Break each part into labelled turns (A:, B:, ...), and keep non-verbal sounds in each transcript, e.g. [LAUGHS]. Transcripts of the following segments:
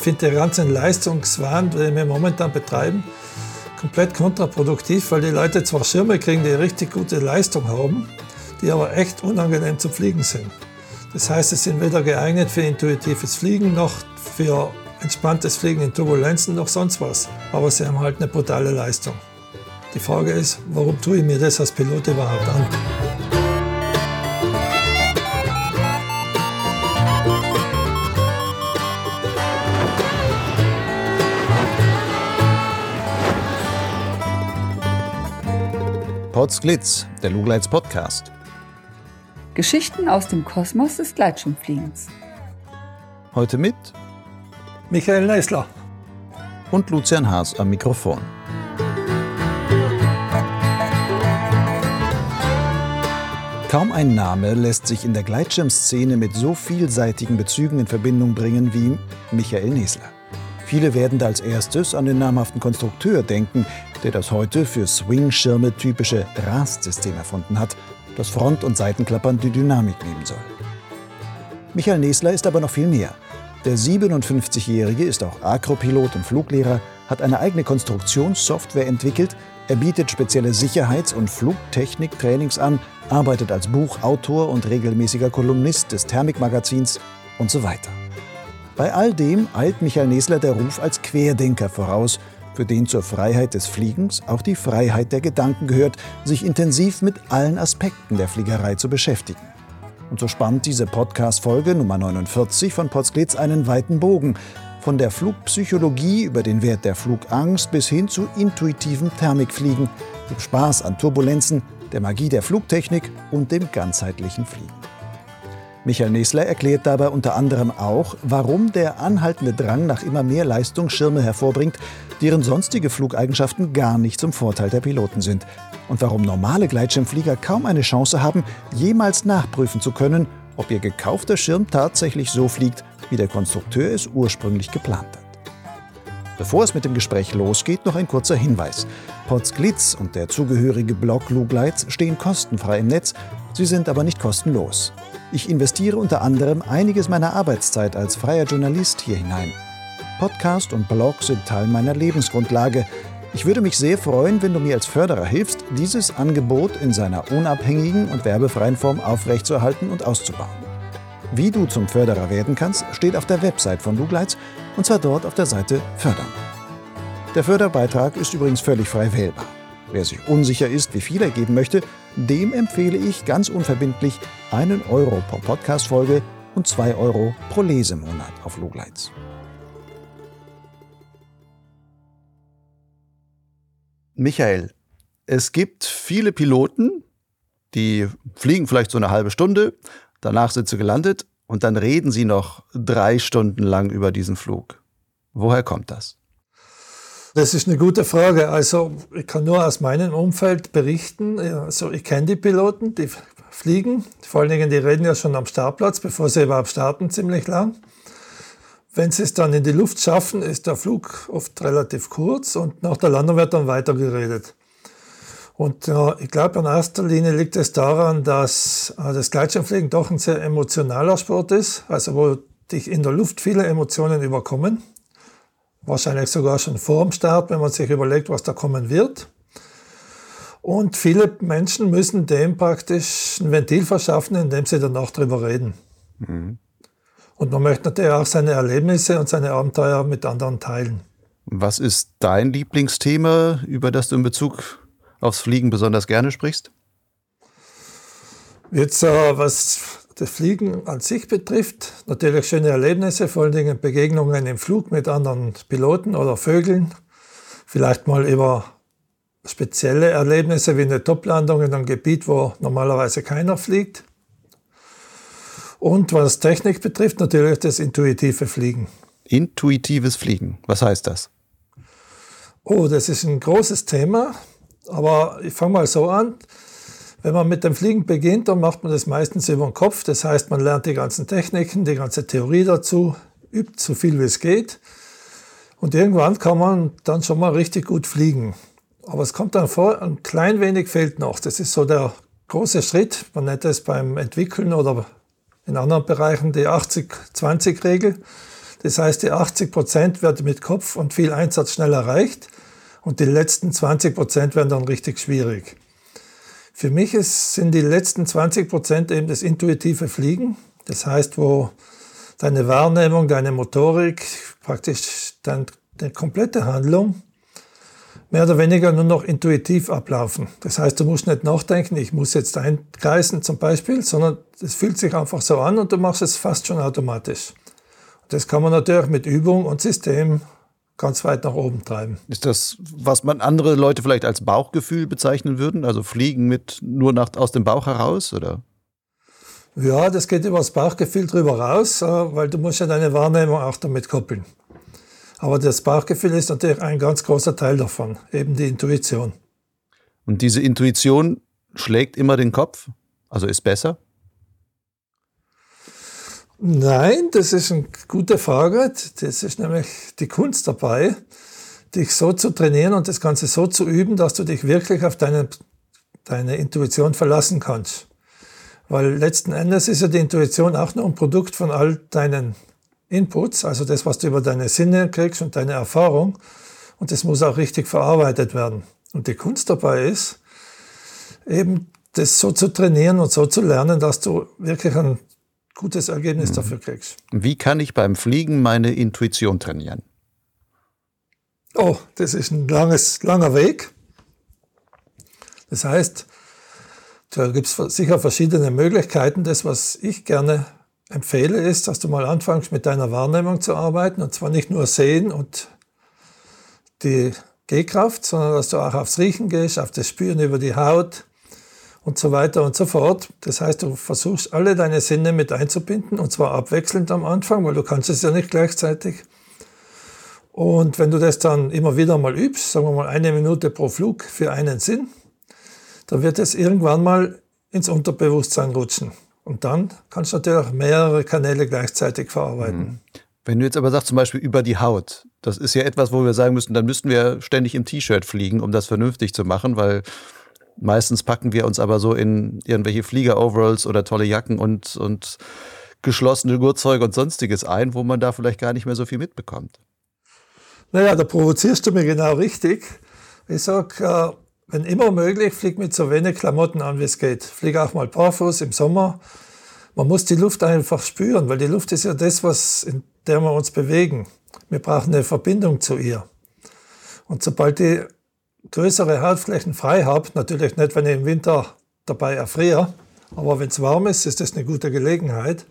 A: Ich finde den ganzen Leistungswahn, den wir momentan betreiben, komplett kontraproduktiv, weil die Leute zwar Schirme kriegen, die richtig gute Leistung haben, die aber echt unangenehm zu fliegen sind. Das heißt, sie sind weder geeignet für intuitives Fliegen noch für entspanntes Fliegen in Turbulenzen noch sonst was. Aber sie haben halt eine brutale Leistung. Die Frage ist, warum tue ich mir das als Pilot überhaupt an?
B: Potsglitz, der Lugleits Podcast.
C: Geschichten aus dem Kosmos des Gleitschirmfliegens.
B: Heute mit
A: Michael Neisler
B: und Lucian Haas am Mikrofon. Kaum ein Name lässt sich in der Gleitschirmszene mit so vielseitigen Bezügen in Verbindung bringen wie Michael Nesler. Viele werden da als erstes an den namhaften Konstrukteur denken, der das heute für Swing-Schirme typische Rast-System erfunden hat, das Front- und Seitenklappern die Dynamik nehmen soll. Michael Nesler ist aber noch viel mehr. Der 57-Jährige ist auch Akropilot und Fluglehrer, hat eine eigene Konstruktionssoftware entwickelt, er bietet spezielle Sicherheits- und Flugtechnik-Trainings an, arbeitet als Buchautor und regelmäßiger Kolumnist des Thermikmagazins und so weiter. Bei all dem eilt Michael Nesler der Ruf als Querdenker voraus für den zur Freiheit des Fliegens auch die Freiheit der Gedanken gehört, sich intensiv mit allen Aspekten der Fliegerei zu beschäftigen. Und so spannt diese Podcast-Folge Nummer 49 von Potsglitz einen weiten Bogen, von der Flugpsychologie über den Wert der Flugangst bis hin zu intuitivem Thermikfliegen, dem Spaß an Turbulenzen, der Magie der Flugtechnik und dem ganzheitlichen Fliegen. Michael Nesler erklärt dabei unter anderem auch, warum der anhaltende Drang nach immer mehr Leistung Schirme hervorbringt, deren sonstige Flugeigenschaften gar nicht zum Vorteil der Piloten sind und warum normale Gleitschirmflieger kaum eine Chance haben, jemals nachprüfen zu können, ob ihr gekaufter Schirm tatsächlich so fliegt, wie der Konstrukteur es ursprünglich geplant hat. Bevor es mit dem Gespräch losgeht, noch ein kurzer Hinweis. Potsglitz und der zugehörige Blog Lugleitz stehen kostenfrei im Netz, sie sind aber nicht kostenlos. Ich investiere unter anderem einiges meiner Arbeitszeit als freier Journalist hier hinein. Podcast und Blog sind Teil meiner Lebensgrundlage. Ich würde mich sehr freuen, wenn du mir als Förderer hilfst, dieses Angebot in seiner unabhängigen und werbefreien Form aufrechtzuerhalten und auszubauen. Wie du zum Förderer werden kannst, steht auf der Website von Lugleitz und zwar dort auf der Seite Fördern. Der Förderbeitrag ist übrigens völlig frei wählbar. Wer sich unsicher ist, wie viel er geben möchte, dem empfehle ich ganz unverbindlich einen Euro pro Podcast-Folge und zwei Euro pro Lesemonat auf Lugleitz. Michael, es gibt viele Piloten, die fliegen vielleicht so eine halbe Stunde, danach sind sie gelandet und dann reden sie noch drei Stunden lang über diesen Flug. Woher kommt das?
A: Das ist eine gute Frage. Also ich kann nur aus meinem Umfeld berichten. Also ich kenne die Piloten, die fliegen. Vor allen Dingen, die reden ja schon am Startplatz, bevor sie überhaupt starten, ziemlich lang. Wenn sie es dann in die Luft schaffen, ist der Flug oft relativ kurz und nach der Landung wird dann weitergeredet. Und äh, ich glaube, in erster Linie liegt es daran, dass äh, das Gleitschirmfliegen doch ein sehr emotionaler Sport ist, also wo dich in der Luft viele Emotionen überkommen wahrscheinlich sogar schon vor dem Start, wenn man sich überlegt, was da kommen wird. Und viele Menschen müssen dem praktisch ein Ventil verschaffen, indem sie danach drüber reden. Mhm. Und man möchte natürlich auch seine Erlebnisse und seine Abenteuer mit anderen teilen.
B: Was ist dein Lieblingsthema, über das du in Bezug aufs Fliegen besonders gerne sprichst?
A: Jetzt, äh, was das Fliegen an sich betrifft, natürlich schöne Erlebnisse, vor allen Dingen Begegnungen im Flug mit anderen Piloten oder Vögeln. Vielleicht mal über spezielle Erlebnisse wie eine Toplandung in einem Gebiet, wo normalerweise keiner fliegt. Und was Technik betrifft, natürlich das intuitive Fliegen.
B: Intuitives Fliegen, was heißt das?
A: Oh, das ist ein großes Thema, aber ich fange mal so an. Wenn man mit dem Fliegen beginnt, dann macht man das meistens über den Kopf. Das heißt, man lernt die ganzen Techniken, die ganze Theorie dazu, übt so viel wie es geht. Und irgendwann kann man dann schon mal richtig gut fliegen. Aber es kommt dann vor, ein klein wenig fehlt noch. Das ist so der große Schritt. Man nennt es beim Entwickeln oder in anderen Bereichen die 80-20-Regel. Das heißt, die 80 Prozent werden mit Kopf und viel Einsatz schnell erreicht und die letzten 20 Prozent werden dann richtig schwierig. Für mich ist, sind die letzten 20 Prozent eben das intuitive Fliegen. Das heißt, wo deine Wahrnehmung, deine Motorik, praktisch deine komplette Handlung mehr oder weniger nur noch intuitiv ablaufen. Das heißt, du musst nicht nachdenken, ich muss jetzt einkreisen zum Beispiel, sondern es fühlt sich einfach so an und du machst es fast schon automatisch. Das kann man natürlich mit Übung und System ganz weit nach oben treiben.
B: Ist das, was man andere Leute vielleicht als Bauchgefühl bezeichnen würden? Also fliegen mit nur nach, aus dem Bauch heraus, oder?
A: Ja, das geht über das Bauchgefühl drüber raus, äh, weil du musst ja deine Wahrnehmung auch damit koppeln. Aber das Bauchgefühl ist natürlich ein ganz großer Teil davon, eben die Intuition.
B: Und diese Intuition schlägt immer den Kopf? Also ist besser?
A: Nein, das ist eine gute Frage. Das ist nämlich die Kunst dabei, dich so zu trainieren und das Ganze so zu üben, dass du dich wirklich auf deine, deine Intuition verlassen kannst. Weil letzten Endes ist ja die Intuition auch nur ein Produkt von all deinen Inputs, also das, was du über deine Sinne kriegst und deine Erfahrung. Und das muss auch richtig verarbeitet werden. Und die Kunst dabei ist, eben das so zu trainieren und so zu lernen, dass du wirklich ein gutes Ergebnis mhm. dafür kriegst.
B: Wie kann ich beim Fliegen meine Intuition trainieren?
A: Oh, das ist ein langes, langer Weg. Das heißt, da gibt es sicher verschiedene Möglichkeiten. Das, was ich gerne empfehle, ist, dass du mal anfängst mit deiner Wahrnehmung zu arbeiten und zwar nicht nur sehen und die Gehkraft, sondern dass du auch aufs Riechen gehst, auf das Spüren über die Haut und so weiter und so fort. Das heißt, du versuchst alle deine Sinne mit einzubinden und zwar abwechselnd am Anfang, weil du kannst es ja nicht gleichzeitig. Und wenn du das dann immer wieder mal übst, sagen wir mal eine Minute pro Flug für einen Sinn, dann wird es irgendwann mal ins Unterbewusstsein rutschen. Und dann kannst du natürlich mehrere Kanäle gleichzeitig verarbeiten. Mhm.
B: Wenn du jetzt aber sagst, zum Beispiel über die Haut, das ist ja etwas, wo wir sagen müssen, dann müssten wir ständig im T-Shirt fliegen, um das vernünftig zu machen, weil meistens packen wir uns aber so in irgendwelche Flieger-Overalls oder tolle Jacken und, und geschlossene Gurtzeuge und sonstiges ein, wo man da vielleicht gar nicht mehr so viel mitbekommt.
A: Naja, da provozierst du mir genau richtig. Ich sag, äh, wenn immer möglich, flieg mit so wenig Klamotten an, wie es geht. Flieg auch mal barfuß im Sommer. Man muss die Luft einfach spüren, weil die Luft ist ja das, was, in der wir uns bewegen. Wir brauchen eine Verbindung zu ihr. Und sobald ich größere Hautflächen frei habe, natürlich nicht, wenn ich im Winter dabei erfriere, aber wenn es warm ist, ist das eine gute Gelegenheit,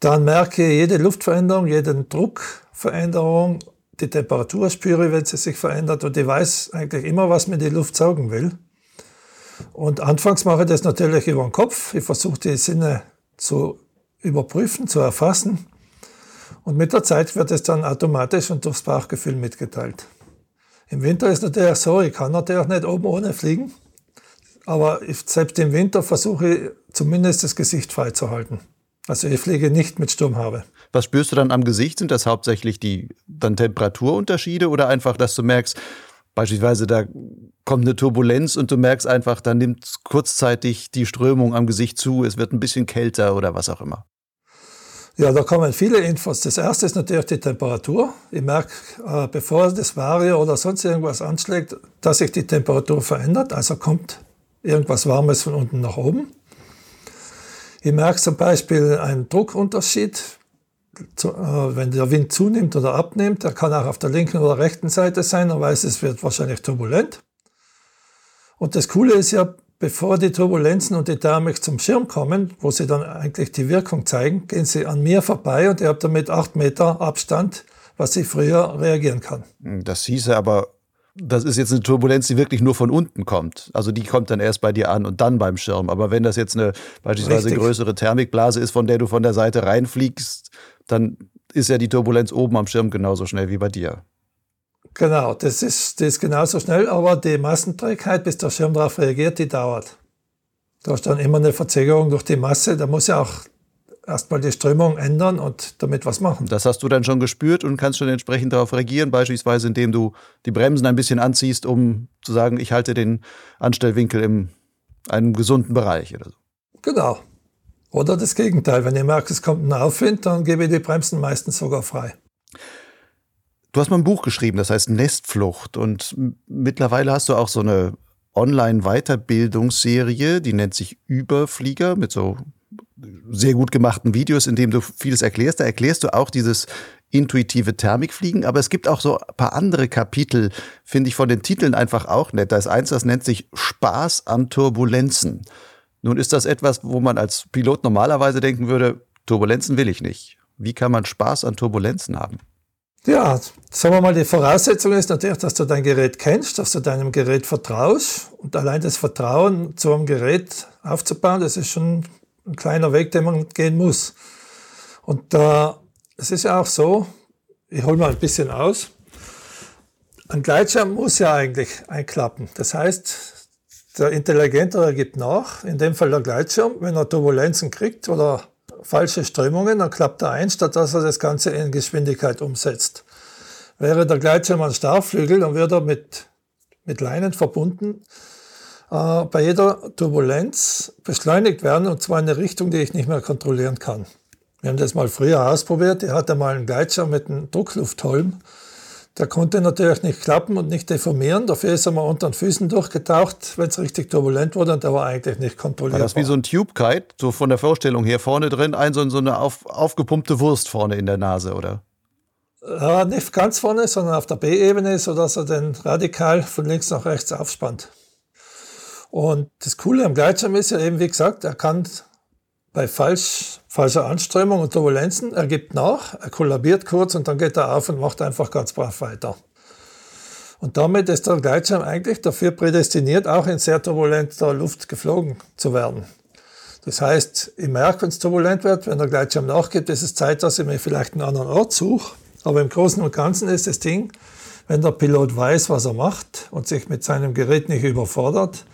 A: dann merke ich jede Luftveränderung, jede Druckveränderung die Temperatur spüre, wenn sie sich verändert und ich weiß eigentlich immer, was mir die Luft saugen will. Und anfangs mache ich das natürlich über den Kopf. Ich versuche die Sinne zu überprüfen, zu erfassen. Und mit der Zeit wird es dann automatisch und durchs Bauchgefühl mitgeteilt. Im Winter ist natürlich so, ich kann natürlich nicht oben ohne fliegen. Aber selbst im Winter versuche ich zumindest das Gesicht freizuhalten. Also ich fliege nicht mit Sturmhaube.
B: Was spürst du dann am Gesicht? Sind das hauptsächlich die dann Temperaturunterschiede oder einfach, dass du merkst, beispielsweise da kommt eine Turbulenz und du merkst einfach, da nimmt kurzzeitig die Strömung am Gesicht zu, es wird ein bisschen kälter oder was auch immer?
A: Ja, da kommen viele Infos. Das erste ist natürlich die Temperatur. Ich merke, äh, bevor das Vario oder sonst irgendwas anschlägt, dass sich die Temperatur verändert. Also kommt irgendwas Warmes von unten nach oben. Ich merke zum Beispiel einen Druckunterschied, äh, wenn der Wind zunimmt oder abnimmt. Der kann auch auf der linken oder rechten Seite sein. Er weiß, es wird wahrscheinlich turbulent. Und das Coole ist ja, bevor die Turbulenzen und die Thermik zum Schirm kommen, wo sie dann eigentlich die Wirkung zeigen, gehen sie an mir vorbei und ich habe damit acht Meter Abstand, was ich früher reagieren kann.
B: Das hieße aber das ist jetzt eine Turbulenz, die wirklich nur von unten kommt. Also die kommt dann erst bei dir an und dann beim Schirm. Aber wenn das jetzt eine beispielsweise Richtig. größere Thermikblase ist, von der du von der Seite reinfliegst, dann ist ja die Turbulenz oben am Schirm genauso schnell wie bei dir.
A: Genau, das ist, das ist genauso schnell, aber die Massenträgheit, bis der Schirm darauf reagiert, die dauert. Da hast dann immer eine Verzögerung durch die Masse. Da muss ja auch erstmal die Strömung ändern und damit was machen.
B: Das hast du dann schon gespürt und kannst schon entsprechend darauf reagieren, beispielsweise indem du die Bremsen ein bisschen anziehst, um zu sagen, ich halte den Anstellwinkel in einem gesunden Bereich oder so.
A: Genau. Oder das Gegenteil, wenn ich merke, es kommt ein Aufwind, dann gebe ich die Bremsen meistens sogar frei.
B: Du hast mal ein Buch geschrieben, das heißt Nestflucht. Und mittlerweile hast du auch so eine Online-Weiterbildungsserie, die nennt sich Überflieger mit so sehr gut gemachten Videos, in dem du vieles erklärst. Da erklärst du auch dieses intuitive Thermikfliegen, aber es gibt auch so ein paar andere Kapitel, finde ich von den Titeln einfach auch nett. Da ist eins, das nennt sich Spaß an Turbulenzen. Nun ist das etwas, wo man als Pilot normalerweise denken würde, Turbulenzen will ich nicht. Wie kann man Spaß an Turbulenzen haben?
A: Ja, sagen wir mal, die Voraussetzung ist natürlich, dass du dein Gerät kennst, dass du deinem Gerät vertraust. Und allein das Vertrauen zu einem Gerät aufzubauen, das ist schon ein kleiner Weg, den man gehen muss. Und äh, es ist ja auch so, ich hole mal ein bisschen aus. Ein Gleitschirm muss ja eigentlich einklappen. Das heißt, der Intelligentere gibt nach, in dem Fall der Gleitschirm, wenn er Turbulenzen kriegt oder falsche Strömungen, dann klappt er ein, statt dass er das Ganze in Geschwindigkeit umsetzt. Wäre der Gleitschirm ein Starrflügel, dann würde er mit, mit Leinen verbunden äh, bei jeder Turbulenz beschleunigt werden und zwar in eine Richtung, die ich nicht mehr kontrollieren kann. Wir haben das mal früher ausprobiert. Ich hatte mal einen Gleitschirm mit einem Druckluftholm. Der konnte natürlich nicht klappen und nicht deformieren. Dafür ist er mal unter den Füßen durchgetaucht, wenn es richtig turbulent wurde und der war eigentlich nicht kontrolliert.
B: War das wie so ein Tube-Kite, so von der Vorstellung her vorne drin, ein so, eine auf, aufgepumpte Wurst vorne in der Nase, oder?
A: Ja, nicht ganz vorne, sondern auf der B-Ebene, sodass er den radikal von links nach rechts aufspannt. Und das Coole am Gleitschirm ist ja eben, wie gesagt, er kann bei falsch, falscher Anströmung und Turbulenzen, er gibt nach, er kollabiert kurz und dann geht er auf und macht einfach ganz brav weiter. Und damit ist der Gleitschirm eigentlich dafür prädestiniert, auch in sehr turbulenter Luft geflogen zu werden. Das heißt, ich merke, wenn es turbulent wird, wenn der Gleitschirm nachgibt, ist es Zeit, dass ich mir vielleicht einen anderen Ort suche. Aber im Großen und Ganzen ist das Ding, wenn der Pilot weiß, was er macht und sich mit seinem Gerät nicht überfordert,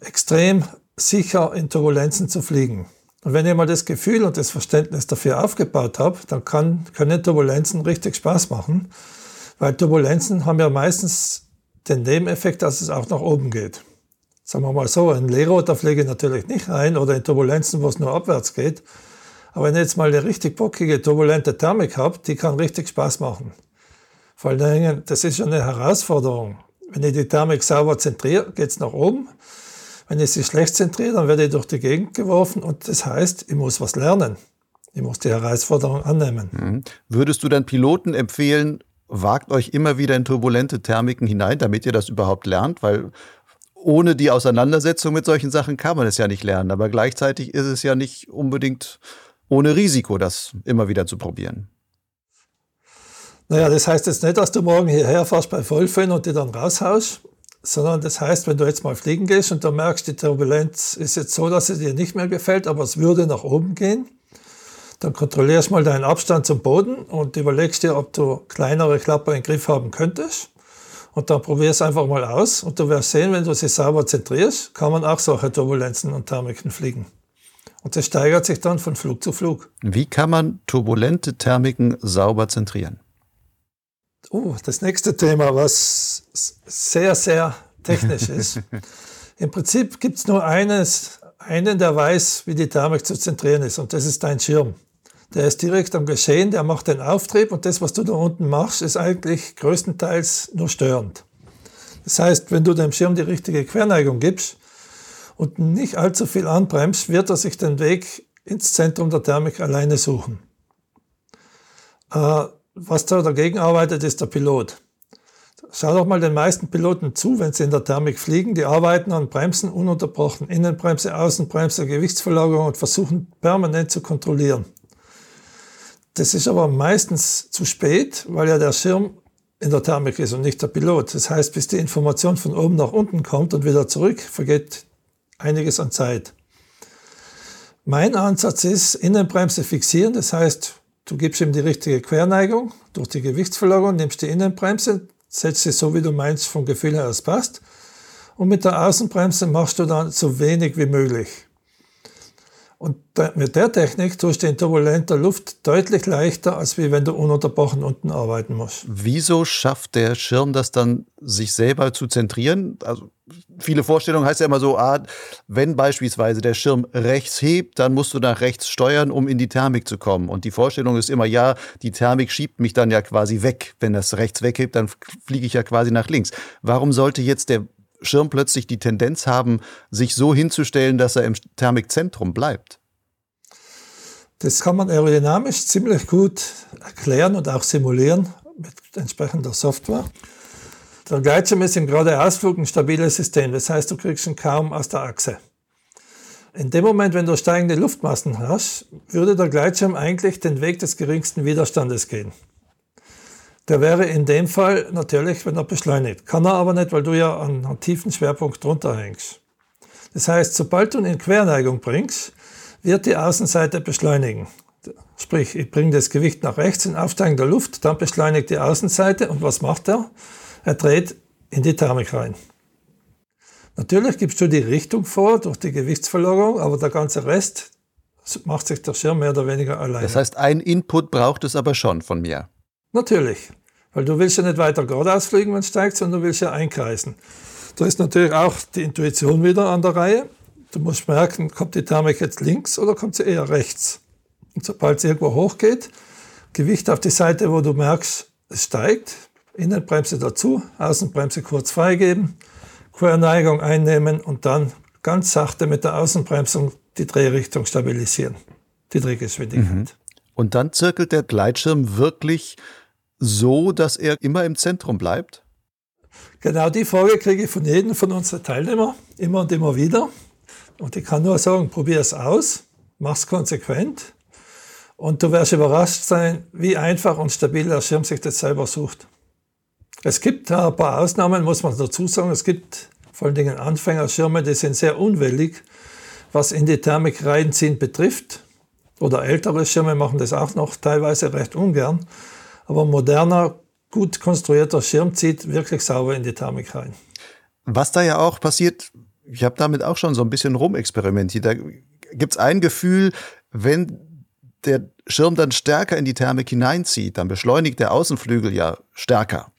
A: extrem sicher in Turbulenzen zu fliegen. Und wenn ihr mal das Gefühl und das Verständnis dafür aufgebaut habt, dann kann, können Turbulenzen richtig Spaß machen, weil Turbulenzen haben ja meistens den Nebeneffekt, dass es auch nach oben geht. Sagen wir mal so, in Leerrotor fliege ich natürlich nicht rein oder in Turbulenzen, wo es nur abwärts geht. Aber wenn ihr jetzt mal eine richtig bockige, turbulente Thermik habt, die kann richtig Spaß machen. Vor allen Dingen, das ist schon eine Herausforderung. Wenn ich die Thermik sauber zentriere, geht es nach oben. Wenn ich sie schlecht zentriere, dann werde ich durch die Gegend geworfen und das heißt, ich muss was lernen. Ich muss die Herausforderung annehmen.
B: Mhm. Würdest du dann Piloten empfehlen, wagt euch immer wieder in turbulente Thermiken hinein, damit ihr das überhaupt lernt? Weil ohne die Auseinandersetzung mit solchen Sachen kann man es ja nicht lernen. Aber gleichzeitig ist es ja nicht unbedingt ohne Risiko, das immer wieder zu probieren.
A: Naja, das heißt jetzt nicht, dass du morgen hierher fährst bei Vollfön und die dann raushaust sondern das heißt, wenn du jetzt mal fliegen gehst und du merkst, die Turbulenz ist jetzt so, dass sie dir nicht mehr gefällt, aber es würde nach oben gehen, dann kontrollierst mal deinen Abstand zum Boden und überlegst dir, ob du kleinere Klapper in Griff haben könntest. Und dann probierst einfach mal aus und du wirst sehen, wenn du sie sauber zentrierst, kann man auch solche Turbulenzen und Thermiken fliegen. Und das steigert sich dann von Flug zu Flug.
B: Wie kann man turbulente Thermiken sauber zentrieren?
A: Oh, das nächste Thema, was sehr, sehr technisch ist. [LAUGHS] Im Prinzip gibt es nur eines, einen, der weiß, wie die Thermik zu zentrieren ist, und das ist dein Schirm. Der ist direkt am Geschehen, der macht den Auftrieb und das, was du da unten machst, ist eigentlich größtenteils nur störend. Das heißt, wenn du dem Schirm die richtige Querneigung gibst und nicht allzu viel anbremst, wird er sich den Weg ins Zentrum der Thermik alleine suchen. Äh, was da dagegen arbeitet, ist der Pilot. Schau doch mal den meisten Piloten zu, wenn sie in der Thermik fliegen. Die arbeiten an Bremsen ununterbrochen. Innenbremse, Außenbremse, Gewichtsverlagerung und versuchen permanent zu kontrollieren. Das ist aber meistens zu spät, weil ja der Schirm in der Thermik ist und nicht der Pilot. Das heißt, bis die Information von oben nach unten kommt und wieder zurück, vergeht einiges an Zeit. Mein Ansatz ist, Innenbremse fixieren, das heißt, Du gibst ihm die richtige Querneigung durch die Gewichtsverlagerung, nimmst die Innenbremse, setzt sie so, wie du meinst, vom Gefühl her, es passt. Und mit der Außenbremse machst du dann so wenig wie möglich. Und mit der Technik tust du in turbulenter Luft deutlich leichter, als wie wenn du ununterbrochen unten arbeiten musst.
B: Wieso schafft der Schirm das dann, sich selber zu zentrieren? Also viele Vorstellungen heißt ja immer so, ah, wenn beispielsweise der Schirm rechts hebt, dann musst du nach rechts steuern, um in die Thermik zu kommen. Und die Vorstellung ist immer, ja, die Thermik schiebt mich dann ja quasi weg. Wenn das rechts weghebt, dann fliege ich ja quasi nach links. Warum sollte jetzt der Schirm plötzlich die Tendenz haben, sich so hinzustellen, dass er im Thermikzentrum bleibt?
A: Das kann man aerodynamisch ziemlich gut erklären und auch simulieren mit entsprechender Software. Der Gleitschirm ist im Geradeausflug ein stabiles System, das heißt, du kriegst ihn kaum aus der Achse. In dem Moment, wenn du steigende Luftmassen hast, würde der Gleitschirm eigentlich den Weg des geringsten Widerstandes gehen. Der wäre in dem Fall natürlich, wenn er beschleunigt. Kann er aber nicht, weil du ja an einem tiefen Schwerpunkt drunter hängst. Das heißt, sobald du ihn in Querneigung bringst, wird die Außenseite beschleunigen. Sprich, ich bringe das Gewicht nach rechts in aufsteigender Luft, dann beschleunigt die Außenseite und was macht er? Er dreht in die Thermik rein. Natürlich gibst du die Richtung vor durch die Gewichtsverlagerung, aber der ganze Rest macht sich der Schirm mehr oder weniger alleine.
B: Das heißt, ein Input braucht es aber schon von mir.
A: Natürlich, weil du willst ja nicht weiter geradeaus fliegen, wenn es steigt, sondern du willst ja einkreisen. Da ist natürlich auch die Intuition wieder an der Reihe. Du musst merken, kommt die Thermik jetzt links oder kommt sie eher rechts? Und sobald sie irgendwo hochgeht, Gewicht auf die Seite, wo du merkst, es steigt, Innenbremse dazu, Außenbremse kurz freigeben, Querneigung einnehmen und dann ganz sachte mit der Außenbremsung die Drehrichtung stabilisieren, die Drehgeschwindigkeit. Mhm.
B: Und dann zirkelt der Gleitschirm wirklich so, dass er immer im Zentrum bleibt?
A: Genau die Frage kriege ich von jedem von unseren Teilnehmern immer und immer wieder. Und ich kann nur sagen, probier es aus, mach es konsequent und du wirst überrascht sein, wie einfach und stabil der Schirm sich das selber sucht. Es gibt ein paar Ausnahmen, muss man dazu sagen. Es gibt vor allen Dingen Anfängerschirme, die sind sehr unwillig, was in die Thermik reinziehen betrifft. Oder ältere Schirme machen das auch noch teilweise recht ungern. Aber moderner, gut konstruierter Schirm zieht wirklich sauber in die Thermik rein.
B: Was da ja auch passiert, ich habe damit auch schon so ein bisschen rumexperimentiert. Da gibt es ein Gefühl, wenn der Schirm dann stärker in die Thermik hineinzieht, dann beschleunigt der Außenflügel ja stärker.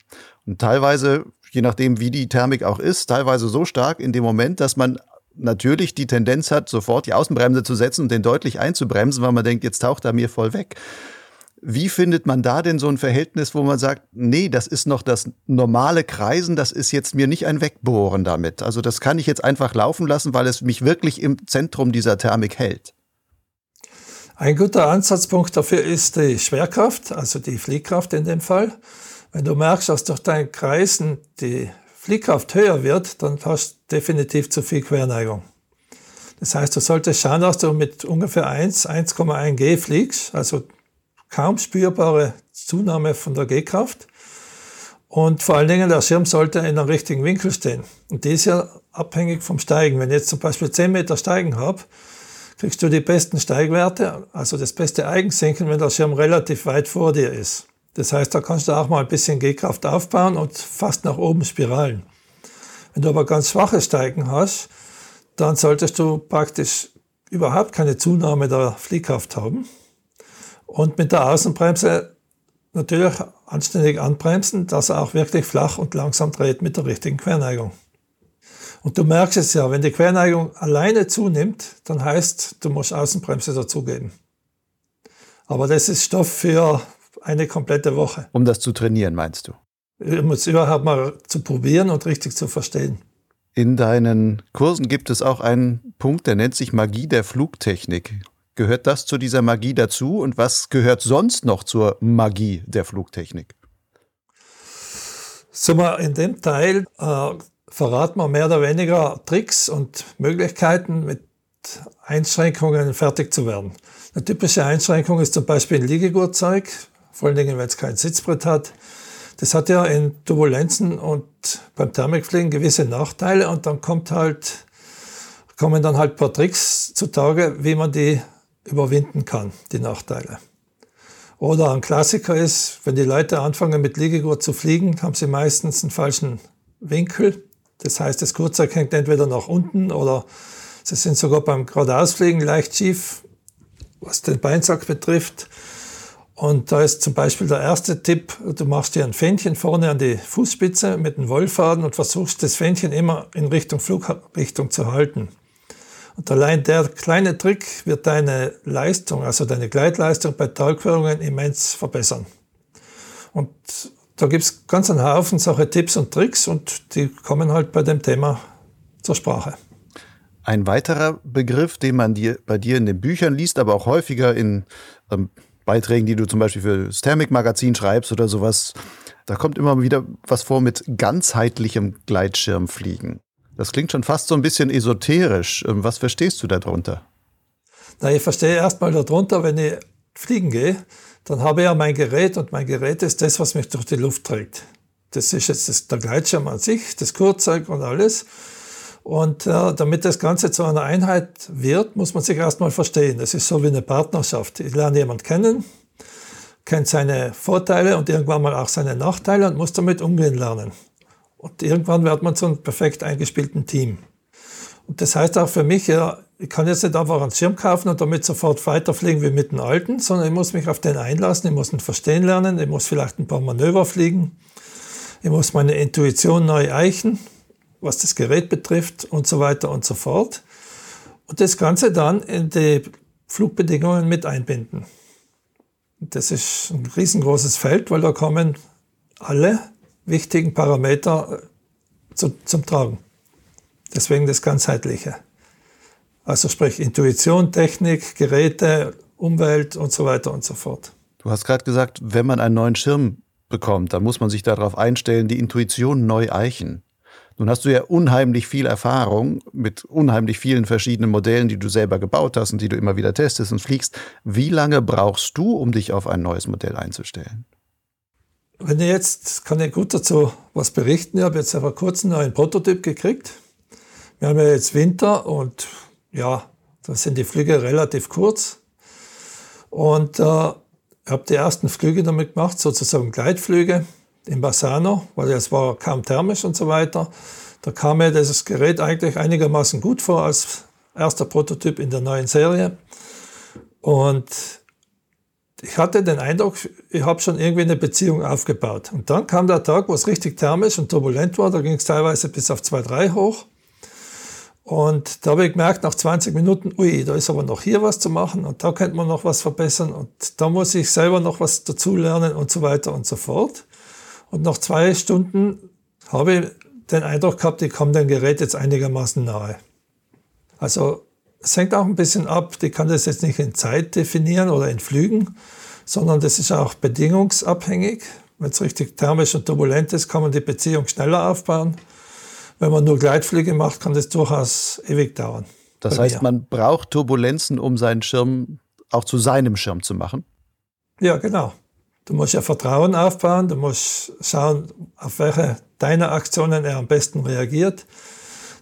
B: Und teilweise, je nachdem, wie die Thermik auch ist, teilweise so stark in dem Moment, dass man natürlich die Tendenz hat, sofort die Außenbremse zu setzen und den deutlich einzubremsen, weil man denkt, jetzt taucht er mir voll weg. Wie findet man da denn so ein Verhältnis, wo man sagt, nee, das ist noch das normale Kreisen, das ist jetzt mir nicht ein Wegbohren damit. Also das kann ich jetzt einfach laufen lassen, weil es mich wirklich im Zentrum dieser Thermik hält.
A: Ein guter Ansatzpunkt dafür ist die Schwerkraft, also die Fliehkraft in dem Fall. Wenn du merkst, dass durch dein Kreisen die Fliehkraft höher wird, dann hast du definitiv zu viel Querneigung. Das heißt, du solltest schauen, dass du mit ungefähr 1, 1,1 G fliegst, also kaum spürbare Zunahme von der G-Kraft. Und vor allen Dingen, der Schirm sollte in einem richtigen Winkel stehen. Und die ist ja abhängig vom Steigen. Wenn ich jetzt zum Beispiel 10 Meter Steigen habe, kriegst du die besten Steigwerte, also das beste Eigensinken, wenn der Schirm relativ weit vor dir ist. Das heißt, da kannst du auch mal ein bisschen G-Kraft aufbauen und fast nach oben spiralen. Wenn du aber ganz schwache Steigen hast, dann solltest du praktisch überhaupt keine Zunahme der Fliehkraft haben. Und mit der Außenbremse natürlich anständig anbremsen, dass er auch wirklich flach und langsam dreht mit der richtigen Querneigung. Und du merkst es ja, wenn die Querneigung alleine zunimmt, dann heißt, du musst Außenbremse dazugeben. Aber das ist Stoff für eine komplette Woche.
B: Um das zu trainieren, meinst du?
A: Um es überhaupt mal zu probieren und richtig zu verstehen.
B: In deinen Kursen gibt es auch einen Punkt, der nennt sich Magie der Flugtechnik. Gehört das zu dieser Magie dazu und was gehört sonst noch zur Magie der Flugtechnik?
A: In dem Teil äh, verraten wir mehr oder weniger Tricks und Möglichkeiten, mit Einschränkungen fertig zu werden. Eine typische Einschränkung ist zum Beispiel ein Liegegurtzeug, vor allen Dingen, wenn es kein Sitzbrett hat. Das hat ja in Turbulenzen und beim Thermikfliegen gewisse Nachteile und dann kommt halt, kommen dann halt ein paar Tricks zutage, wie man die überwinden kann, die Nachteile. Oder ein Klassiker ist, wenn die Leute anfangen mit Liegegurt zu fliegen, haben sie meistens einen falschen Winkel. Das heißt, das Kurzzeug hängt entweder nach unten oder Sie sind sogar beim geradeausfliegen leicht schief, was den Beinsack betrifft. Und da ist zum Beispiel der erste Tipp, du machst dir ein Fähnchen vorne an die Fußspitze mit einem Wollfaden und versuchst das Fähnchen immer in Richtung Flugrichtung zu halten. Und allein der kleine Trick wird deine Leistung, also deine Gleitleistung bei Talquerungen immens verbessern. Und da gibt's ganz einen Haufen solche Tipps und Tricks und die kommen halt bei dem Thema zur Sprache.
B: Ein weiterer Begriff, den man dir, bei dir in den Büchern liest, aber auch häufiger in ähm, Beiträgen, die du zum Beispiel für das Thermik-Magazin schreibst oder sowas, da kommt immer wieder was vor mit ganzheitlichem Gleitschirmfliegen. Das klingt schon fast so ein bisschen esoterisch. Ähm, was verstehst du darunter?
A: Na, ich verstehe erstmal darunter, wenn ich fliegen gehe, dann habe ich ja mein Gerät und mein Gerät ist das, was mich durch die Luft trägt. Das ist jetzt das, der Gleitschirm an sich, das Kurzzeug und alles. Und äh, damit das Ganze zu einer Einheit wird, muss man sich erstmal verstehen. Das ist so wie eine Partnerschaft. Ich lerne jemanden kennen, kennt seine Vorteile und irgendwann mal auch seine Nachteile und muss damit umgehen lernen. Und irgendwann wird man zu einem perfekt eingespielten Team. Und das heißt auch für mich, ja, ich kann jetzt nicht einfach einen Schirm kaufen und damit sofort weiterfliegen wie mit dem alten, sondern ich muss mich auf den einlassen, ich muss ihn verstehen lernen, ich muss vielleicht ein paar Manöver fliegen, ich muss meine Intuition neu eichen was das Gerät betrifft und so weiter und so fort. Und das Ganze dann in die Flugbedingungen mit einbinden. Das ist ein riesengroßes Feld, weil da kommen alle wichtigen Parameter äh, zu, zum Tragen. Deswegen das Ganzheitliche. Also sprich Intuition, Technik, Geräte, Umwelt und so weiter und so fort.
B: Du hast gerade gesagt, wenn man einen neuen Schirm bekommt, dann muss man sich darauf einstellen, die Intuition neu eichen. Nun hast du ja unheimlich viel Erfahrung mit unheimlich vielen verschiedenen Modellen, die du selber gebaut hast und die du immer wieder testest und fliegst. Wie lange brauchst du, um dich auf ein neues Modell einzustellen?
A: Wenn ich jetzt, kann ich gut dazu was berichten. Ich habe jetzt vor kurzem einen Prototyp gekriegt. Wir haben ja jetzt Winter und ja, da sind die Flüge relativ kurz. Und äh, ich habe die ersten Flüge damit gemacht, sozusagen Gleitflüge in Bassano, weil es war kaum thermisch und so weiter. Da kam mir dieses Gerät eigentlich einigermaßen gut vor als erster Prototyp in der neuen Serie. Und ich hatte den Eindruck, ich habe schon irgendwie eine Beziehung aufgebaut. Und dann kam der Tag, wo es richtig thermisch und turbulent war. Da ging es teilweise bis auf 2,3 hoch. Und da habe ich gemerkt, nach 20 Minuten, ui, da ist aber noch hier was zu machen und da könnte man noch was verbessern und da muss ich selber noch was dazulernen und so weiter und so fort. Und nach zwei Stunden habe ich den Eindruck gehabt, ich komme dem Gerät jetzt einigermaßen nahe. Also es hängt auch ein bisschen ab, die kann das jetzt nicht in Zeit definieren oder in Flügen, sondern das ist auch bedingungsabhängig. Wenn es richtig thermisch und turbulent ist, kann man die Beziehung schneller aufbauen. Wenn man nur Gleitflüge macht, kann das durchaus ewig dauern.
B: Das heißt, man braucht Turbulenzen, um seinen Schirm auch zu seinem Schirm zu machen?
A: Ja, genau. Du musst ja Vertrauen aufbauen, du musst schauen, auf welche deiner Aktionen er am besten reagiert.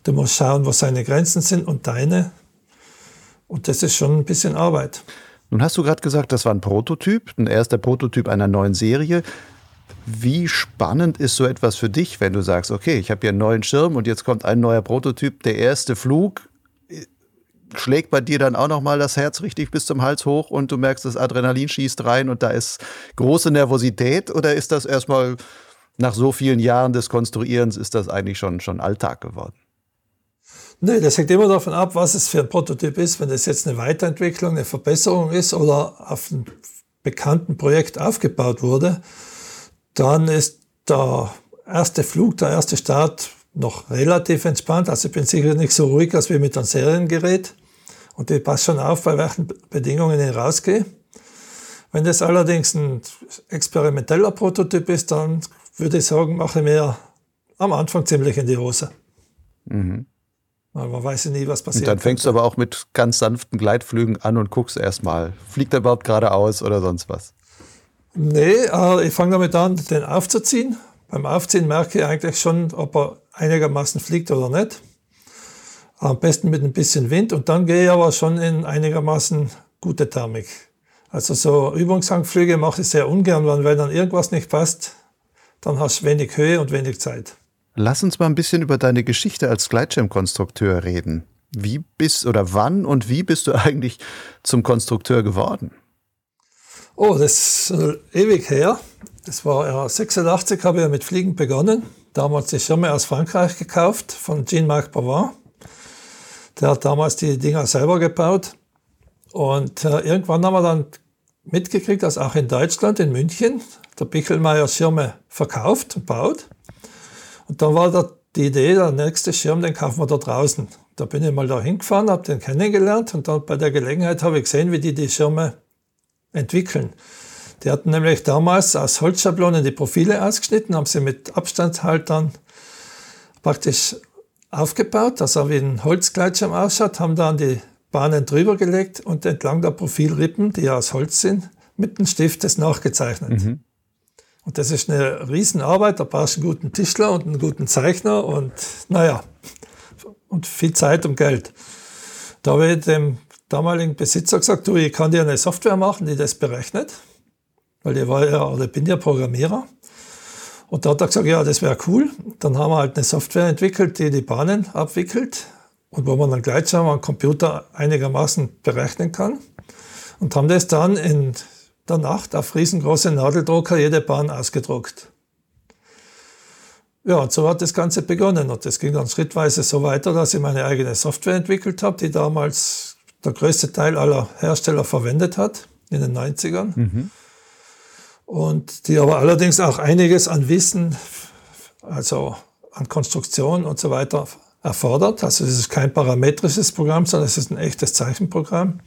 A: Du musst schauen, wo seine Grenzen sind und deine. Und das ist schon ein bisschen Arbeit.
B: Nun hast du gerade gesagt, das war ein Prototyp, ein erster Prototyp einer neuen Serie. Wie spannend ist so etwas für dich, wenn du sagst, okay, ich habe hier einen neuen Schirm und jetzt kommt ein neuer Prototyp, der erste Flug schlägt bei dir dann auch noch mal das Herz richtig bis zum Hals hoch und du merkst, das Adrenalin schießt rein und da ist große Nervosität oder ist das erstmal nach so vielen Jahren des Konstruierens ist das eigentlich schon, schon Alltag geworden?
A: Nee, das hängt immer davon ab, was es für ein Prototyp ist. Wenn es jetzt eine Weiterentwicklung, eine Verbesserung ist oder auf einem bekannten Projekt aufgebaut wurde, dann ist der erste Flug, der erste Start noch relativ entspannt. Also ich bin sicher nicht so ruhig als wie mit einem Seriengerät. Und ich passe schon auf, bei welchen Bedingungen ich rausgehe. Wenn das allerdings ein experimenteller Prototyp ist, dann würde ich sagen, mache ich mir am Anfang ziemlich in die Hose. Mhm. Weil man weiß ja nie, was passiert.
B: Und dann fängst könnte. du aber auch mit ganz sanften Gleitflügen an und guckst erstmal. Fliegt er überhaupt geradeaus oder sonst was?
A: Nee, äh, ich fange damit an, den aufzuziehen. Beim Aufziehen merke ich eigentlich schon, ob er einigermaßen fliegt oder nicht. Am besten mit ein bisschen Wind und dann gehe ich aber schon in einigermaßen gute Thermik. Also so Übungshangflüge mache ich sehr ungern, weil wenn dann irgendwas nicht passt, dann hast du wenig Höhe und wenig Zeit.
B: Lass uns mal ein bisschen über deine Geschichte als Gleitschirmkonstrukteur reden. Wie bist oder wann und wie bist du [LAUGHS] eigentlich zum Konstrukteur geworden?
A: Oh, das ist äh, ewig her. Das war ja 86 habe ich mit Fliegen begonnen. Damals die Schirme aus Frankreich gekauft von Jean-Marc Bavard. Der hat damals die Dinger selber gebaut. Und äh, irgendwann haben wir dann mitgekriegt, dass auch in Deutschland, in München, der Bichelmeier Schirme verkauft und baut. Und dann war da die Idee, der nächste Schirm, den kaufen wir da draußen. Da bin ich mal da hingefahren, habe den kennengelernt und dann bei der Gelegenheit habe ich gesehen, wie die die Schirme entwickeln. Die hatten nämlich damals aus Holzschablonen die Profile ausgeschnitten, haben sie mit Abstandshaltern praktisch aufgebaut, dass er wie ein Holzgleitschirm ausschaut, haben dann die Bahnen drüber gelegt und entlang der Profilrippen, die ja aus Holz sind, mit dem Stift das nachgezeichnet. Mhm. Und das ist eine Riesenarbeit, da brauchst du einen guten Tischler und einen guten Zeichner und naja, und viel Zeit und Geld. Da habe ich dem damaligen Besitzer gesagt, du, ich kann dir eine Software machen, die das berechnet, weil ich war ja, oder bin ja Programmierer. Und da hat er gesagt, ja, das wäre cool. Dann haben wir halt eine Software entwickelt, die die Bahnen abwickelt und wo man dann gleichsam am Computer einigermaßen berechnen kann. Und haben das dann in der Nacht auf riesengroße Nadeldrucker jede Bahn ausgedruckt. Ja, und so hat das Ganze begonnen. Und das ging dann schrittweise so weiter, dass ich meine eigene Software entwickelt habe, die damals der größte Teil aller Hersteller verwendet hat, in den 90ern. Mhm. Und die aber allerdings auch einiges an Wissen, also an Konstruktion und so weiter erfordert. Also es ist kein parametrisches Programm, sondern es ist ein echtes Zeichenprogramm.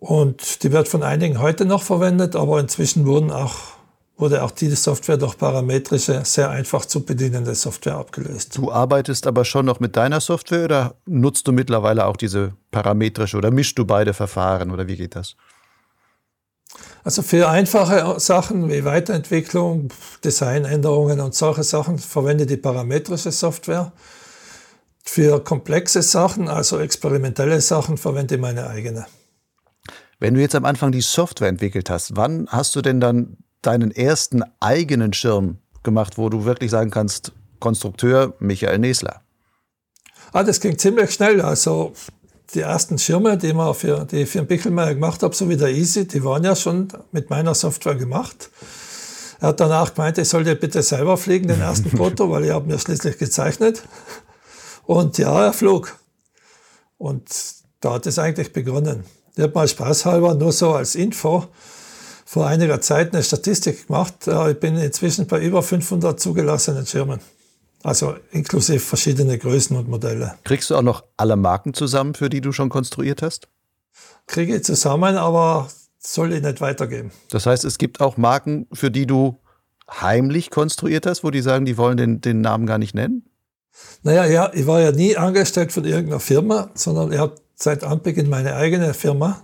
A: Und die wird von einigen heute noch verwendet, aber inzwischen wurden auch wurde auch diese Software durch parametrische, sehr einfach zu bedienende Software abgelöst.
B: Du arbeitest aber schon noch mit deiner Software oder nutzt du mittlerweile auch diese parametrische oder mischst du beide Verfahren oder wie geht das?
A: Also für einfache Sachen wie Weiterentwicklung, Designänderungen und solche Sachen verwende die parametrische Software. Für komplexe Sachen, also experimentelle Sachen, verwende ich meine eigene.
B: Wenn du jetzt am Anfang die Software entwickelt hast, wann hast du denn dann deinen ersten eigenen Schirm gemacht, wo du wirklich sagen kannst, Konstrukteur Michael Nesler?
A: Ah, das ging ziemlich schnell. Also die ersten Schirme, die, wir für, die ich für den Bichelmeier gemacht habe, so wie der Easy, die waren ja schon mit meiner Software gemacht. Er hat danach gemeint, ich sollte bitte selber fliegen, den ersten [LAUGHS] Foto, weil ich habe mir schließlich gezeichnet. Und ja, er flog. Und da hat es eigentlich begonnen. Ich habe mal spaßhalber nur so als Info vor einiger Zeit eine Statistik gemacht. Ich bin inzwischen bei über 500 zugelassenen Schirmen. Also inklusive verschiedene Größen und Modelle.
B: Kriegst du auch noch alle Marken zusammen, für die du schon konstruiert hast?
A: Kriege ich zusammen, aber soll ich nicht weitergeben.
B: Das heißt, es gibt auch Marken, für die du heimlich konstruiert hast, wo die sagen, die wollen den, den Namen gar nicht nennen?
A: Naja, ja, ich war ja nie angestellt von irgendeiner Firma, sondern ich habe seit Anbeginn meine eigene Firma,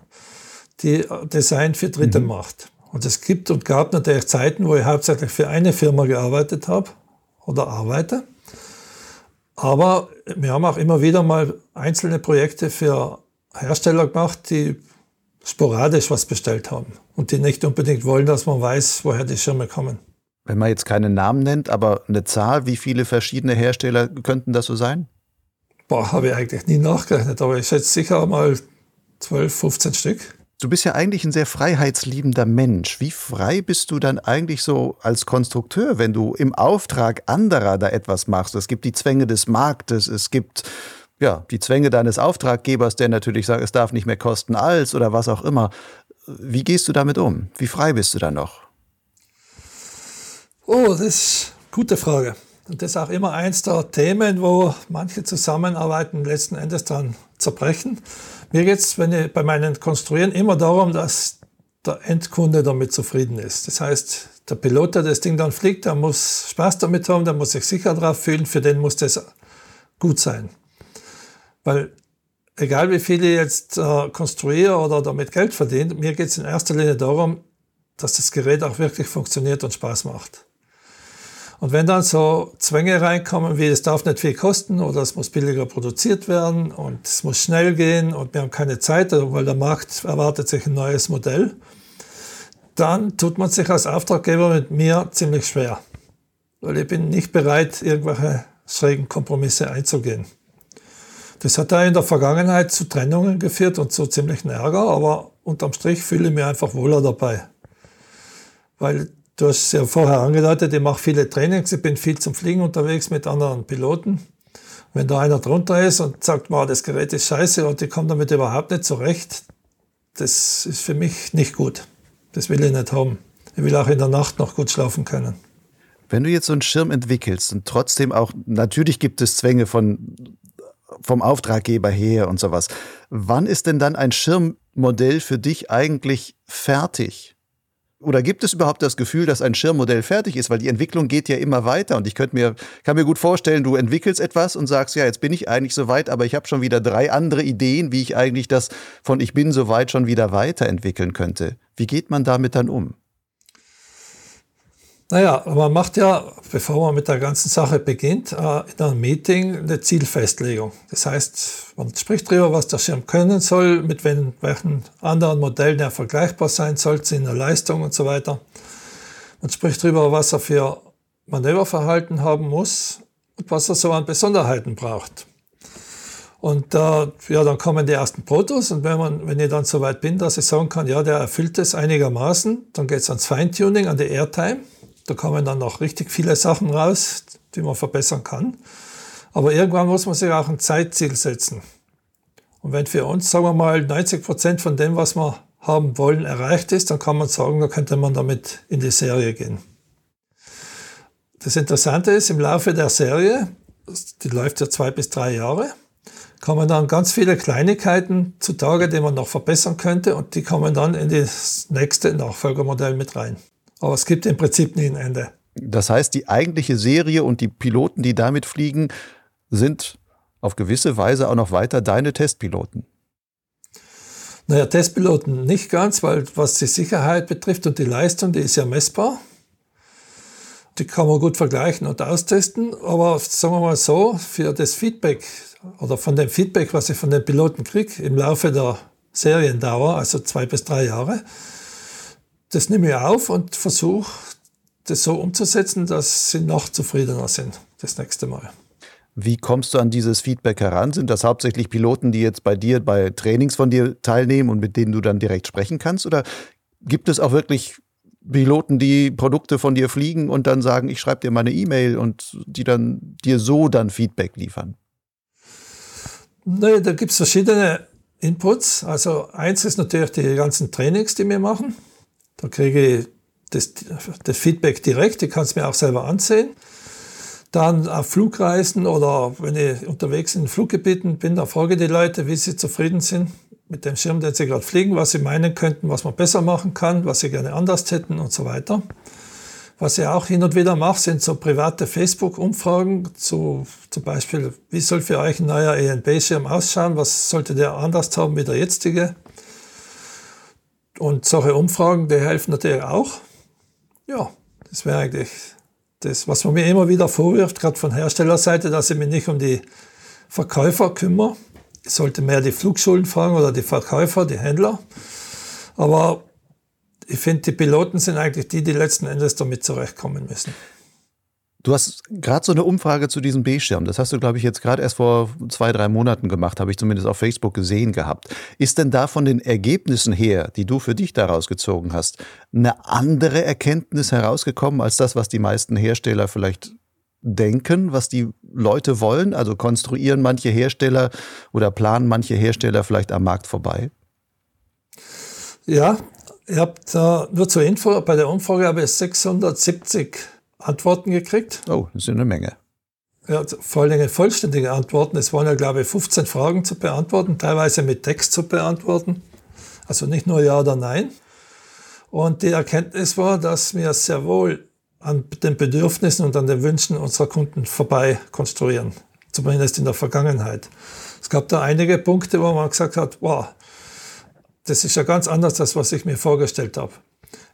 A: die Design für Dritte mhm. macht. Und es gibt und gab natürlich Zeiten, wo ich hauptsächlich für eine Firma gearbeitet habe oder arbeite. Aber wir haben auch immer wieder mal einzelne Projekte für Hersteller gemacht, die sporadisch was bestellt haben und die nicht unbedingt wollen, dass man weiß, woher die Schirme kommen.
B: Wenn man jetzt keinen Namen nennt, aber eine Zahl, wie viele verschiedene Hersteller könnten das so sein?
A: Boah, habe ich eigentlich nie nachgerechnet, aber ich schätze sicher mal 12, 15 Stück.
B: Du bist ja eigentlich ein sehr freiheitsliebender Mensch. Wie frei bist du dann eigentlich so als Konstrukteur, wenn du im Auftrag anderer da etwas machst? Es gibt die Zwänge des Marktes, es gibt ja, die Zwänge deines Auftraggebers, der natürlich sagt, es darf nicht mehr kosten als oder was auch immer. Wie gehst du damit um? Wie frei bist du da noch?
A: Oh, das ist eine gute Frage. Und das ist auch immer eins der Themen, wo manche Zusammenarbeiten letzten Endes dann zerbrechen. Mir geht es bei meinen Konstruieren immer darum, dass der Endkunde damit zufrieden ist. Das heißt, der Pilot, der das Ding dann fliegt, der muss Spaß damit haben, der muss sich sicher drauf fühlen, für den muss das gut sein. Weil egal wie viel ich jetzt äh, konstruiere oder damit Geld verdiene, mir geht es in erster Linie darum, dass das Gerät auch wirklich funktioniert und Spaß macht. Und wenn dann so Zwänge reinkommen, wie es darf nicht viel kosten oder es muss billiger produziert werden und es muss schnell gehen und wir haben keine Zeit, weil der Markt erwartet sich ein neues Modell, dann tut man sich als Auftraggeber mit mir ziemlich schwer. Weil ich bin nicht bereit, irgendwelche schrägen Kompromisse einzugehen. Das hat da in der Vergangenheit zu Trennungen geführt und zu ziemlichen Ärger, aber unterm Strich fühle ich mich einfach wohler dabei. Weil du hast ja vorher angedeutet, ich mache viele Trainings, ich bin viel zum Fliegen unterwegs mit anderen Piloten. Wenn da einer drunter ist und sagt, wow, das Gerät ist scheiße und ich komme damit überhaupt nicht zurecht, das ist für mich nicht gut. Das will ich nicht haben. Ich will auch in der Nacht noch gut schlafen können.
B: Wenn du jetzt so einen Schirm entwickelst und trotzdem auch, natürlich gibt es Zwänge von, vom Auftraggeber her und sowas. Wann ist denn dann ein Schirmmodell für dich eigentlich fertig? Oder gibt es überhaupt das Gefühl, dass ein Schirmmodell fertig ist? Weil die Entwicklung geht ja immer weiter und ich könnte mir, kann mir gut vorstellen, du entwickelst etwas und sagst, ja, jetzt bin ich eigentlich so weit, aber ich habe schon wieder drei andere Ideen, wie ich eigentlich das von ich bin so weit schon wieder weiterentwickeln könnte. Wie geht man damit dann um?
A: Naja, man macht ja, bevor man mit der ganzen Sache beginnt, äh, in einem Meeting eine Zielfestlegung. Das heißt, man spricht darüber, was der Schirm können soll, mit welchen anderen Modellen er vergleichbar sein soll, in der Leistung und so weiter. Man spricht darüber, was er für Manöververhalten haben muss und was er so an Besonderheiten braucht. Und äh, ja, dann kommen die ersten Protos und wenn, man, wenn ich dann so weit bin, dass ich sagen kann, ja, der erfüllt es einigermaßen, dann geht es ans Feintuning, an die Airtime. Da kommen dann noch richtig viele Sachen raus, die man verbessern kann. Aber irgendwann muss man sich auch ein Zeitziel setzen. Und wenn für uns, sagen wir mal, 90 Prozent von dem, was wir haben wollen, erreicht ist, dann kann man sagen, da könnte man damit in die Serie gehen. Das Interessante ist, im Laufe der Serie, die läuft ja zwei bis drei Jahre, kommen dann ganz viele Kleinigkeiten zutage, die man noch verbessern könnte und die kommen dann in das nächste Nachfolgermodell mit rein. Aber es gibt im Prinzip nie ein Ende.
B: Das heißt, die eigentliche Serie und die Piloten, die damit fliegen, sind auf gewisse Weise auch noch weiter deine Testpiloten.
A: Naja, Testpiloten nicht ganz, weil was die Sicherheit betrifft und die Leistung, die ist ja messbar. Die kann man gut vergleichen und austesten. Aber sagen wir mal so, für das Feedback oder von dem Feedback, was ich von den Piloten kriege im Laufe der Seriendauer, also zwei bis drei Jahre, das nehme ich auf und versuche das so umzusetzen, dass sie noch zufriedener sind das nächste Mal.
B: Wie kommst du an dieses Feedback heran? Sind das hauptsächlich Piloten, die jetzt bei dir bei Trainings von dir teilnehmen und mit denen du dann direkt sprechen kannst? Oder gibt es auch wirklich Piloten, die Produkte von dir fliegen und dann sagen, ich schreibe dir mal eine E-Mail und die dann dir so dann Feedback liefern?
A: Naja, da gibt es verschiedene Inputs. Also eins ist natürlich die ganzen Trainings, die wir machen. Da kriege ich das, das Feedback direkt, ich kann es mir auch selber ansehen. Dann auf Flugreisen oder wenn ich unterwegs in Fluggebieten bin, da frage ich die Leute, wie sie zufrieden sind mit dem Schirm, den sie gerade fliegen, was sie meinen könnten, was man besser machen kann, was sie gerne anders hätten und so weiter. Was ich auch hin und wieder mache, sind so private Facebook-Umfragen zu zum Beispiel, wie soll für euch ein neuer ENB-Schirm ausschauen, was sollte der anders haben wie der jetzige. Und solche Umfragen, die helfen natürlich auch. Ja, das wäre eigentlich das, was man mir immer wieder vorwirft, gerade von Herstellerseite, dass ich mich nicht um die Verkäufer kümmere. Ich sollte mehr die Flugschulen fragen oder die Verkäufer, die Händler. Aber ich finde, die Piloten sind eigentlich die, die letzten Endes damit zurechtkommen müssen.
B: Du hast gerade so eine Umfrage zu diesem B-Schirm. Das hast du, glaube ich, jetzt gerade erst vor zwei, drei Monaten gemacht, habe ich zumindest auf Facebook gesehen gehabt. Ist denn da von den Ergebnissen her, die du für dich daraus gezogen hast, eine andere Erkenntnis herausgekommen als das, was die meisten Hersteller vielleicht denken, was die Leute wollen? Also konstruieren manche Hersteller oder planen manche Hersteller vielleicht am Markt vorbei?
A: Ja, ihr habt äh, nur zur Info, bei der Umfrage habe ich 670 Antworten gekriegt.
B: Oh, das ist eine Menge.
A: Ja, vor Dingen vollständige Antworten. Es waren ja, glaube ich, 15 Fragen zu beantworten, teilweise mit Text zu beantworten. Also nicht nur Ja oder Nein. Und die Erkenntnis war, dass wir sehr wohl an den Bedürfnissen und an den Wünschen unserer Kunden vorbei konstruieren. Zumindest in der Vergangenheit. Es gab da einige Punkte, wo man gesagt hat, wow, das ist ja ganz anders, als was ich mir vorgestellt habe.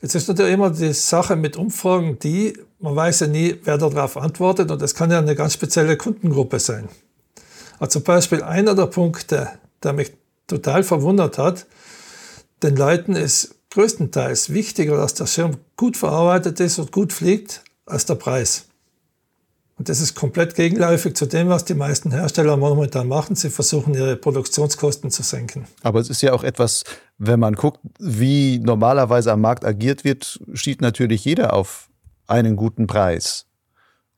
A: Jetzt ist natürlich immer die Sache mit Umfragen die, man weiß ja nie, wer darauf antwortet und es kann ja eine ganz spezielle Kundengruppe sein. Also zum Beispiel einer der Punkte, der mich total verwundert hat, den Leuten ist größtenteils wichtiger, dass der Schirm gut verarbeitet ist und gut fliegt, als der Preis. Und das ist komplett gegenläufig zu dem, was die meisten Hersteller momentan machen. Sie versuchen, ihre Produktionskosten zu senken.
B: Aber es ist ja auch etwas, wenn man guckt, wie normalerweise am Markt agiert wird, steht natürlich jeder auf einen guten Preis.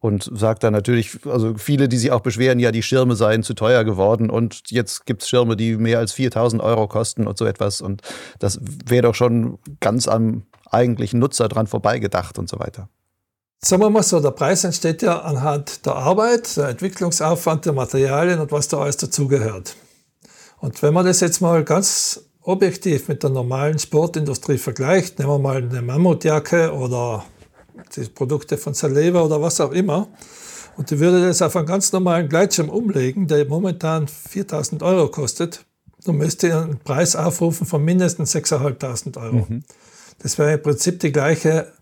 B: Und sagt dann natürlich, also viele, die sich auch beschweren, ja, die Schirme seien zu teuer geworden und jetzt gibt es Schirme, die mehr als 4000 Euro kosten und so etwas. Und das wäre doch schon ganz am eigentlichen Nutzer dran vorbeigedacht und so weiter.
A: Sagen wir mal so, der Preis entsteht ja anhand der Arbeit, der Entwicklungsaufwand, der Materialien und was da alles dazugehört. Und wenn man das jetzt mal ganz objektiv mit der normalen Sportindustrie vergleicht, nehmen wir mal eine Mammutjacke oder die Produkte von Saleva oder was auch immer, und die würde das auf einen ganz normalen Gleitschirm umlegen, der momentan 4000 Euro kostet, dann müsste ihr einen Preis aufrufen von mindestens 6.500 Euro. Mhm. Das wäre im Prinzip die gleiche